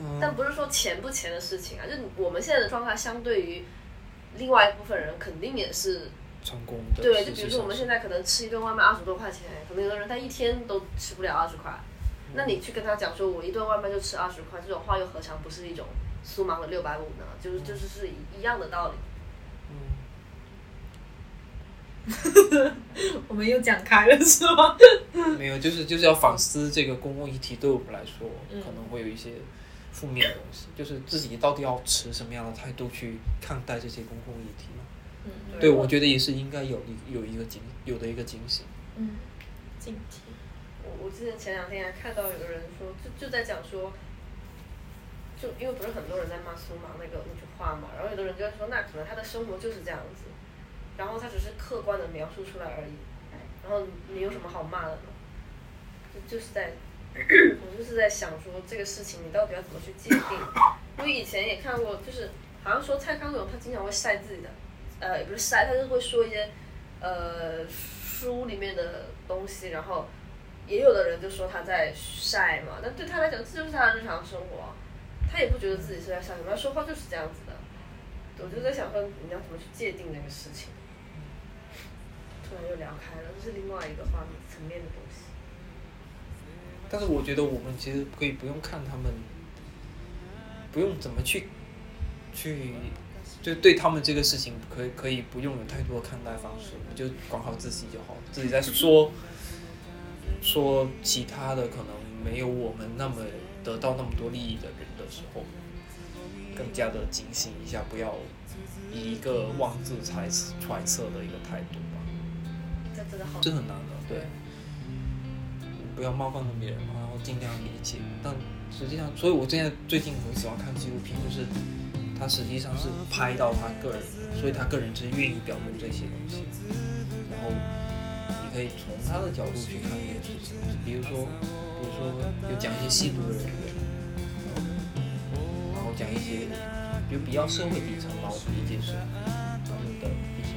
嗯 但不是说钱不钱的事情啊，就我们现在的状态，相对于另外一部分人，肯定也是成功的。对。就比如说我们现在可能吃一顿外卖二十多块钱，可能有的人他一天都吃不了二十块，那你去跟他讲说我一顿外卖就吃二十块，这种话又何尝不是一种苏芒的六百五呢？就是就是是一样的道理。我们又讲开了是吗？没有，就是就是要反思这个公共议题，对我们来说嗯可能会有一些负面的东西，就是自己到底要持什么样的态度去看待这些公共议题嘛？嗯对，我觉得也是应该有一有一个警有的一个警醒。嗯，警惕。我我记得前两天还看到有个人说，就就在讲说，就因为不是很多人在骂苏芒那个那句话嘛，然后有的人就在说，那可能他的生活就是这样子，然后他只是客观的描述出来而已，然后你有什么好骂的呢？就就是在，我就是在想说这个事情你到底要怎么去界定？因为以前也看过，就是好像说蔡康永他经常会晒自己的，呃，也不是晒，他就会说一些呃书里面的东西，然后也有的人就说他在晒嘛，但对他来讲这就是他的日常生活，他也不觉得自己是在晒什么，他说话就是这样子的。我就在想说你要怎么去界定那个事情，突然又聊开了，这是另外一个方面层面的东西。但是我觉得我们其实可以不用看他们，不用怎么去去，就对他们这个事情可以可以不用有太多的看待方式，就管好自己就好。自己在说 说其他的可能没有我们那么得到那么多利益的人的时候，更加的警醒一下，不要以一个妄自揣揣测的一个态度吧。这真的好，这很难的，对。不要冒犯到别人，然后尽量理解。但实际上，所以我现在最近很喜欢看纪录片，就是他实际上是拍到他个人的，所以他个人是愿意表露这些东西。然后你可以从他的角度去看这件事情，比如说，比如说有讲一些吸毒的人员，然后讲一些就比较社会底层吧，我理解是他们的一些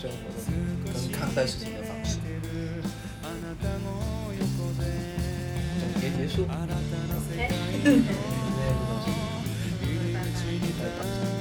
生活的跟看待事情的方式。总结结束。Trinidad.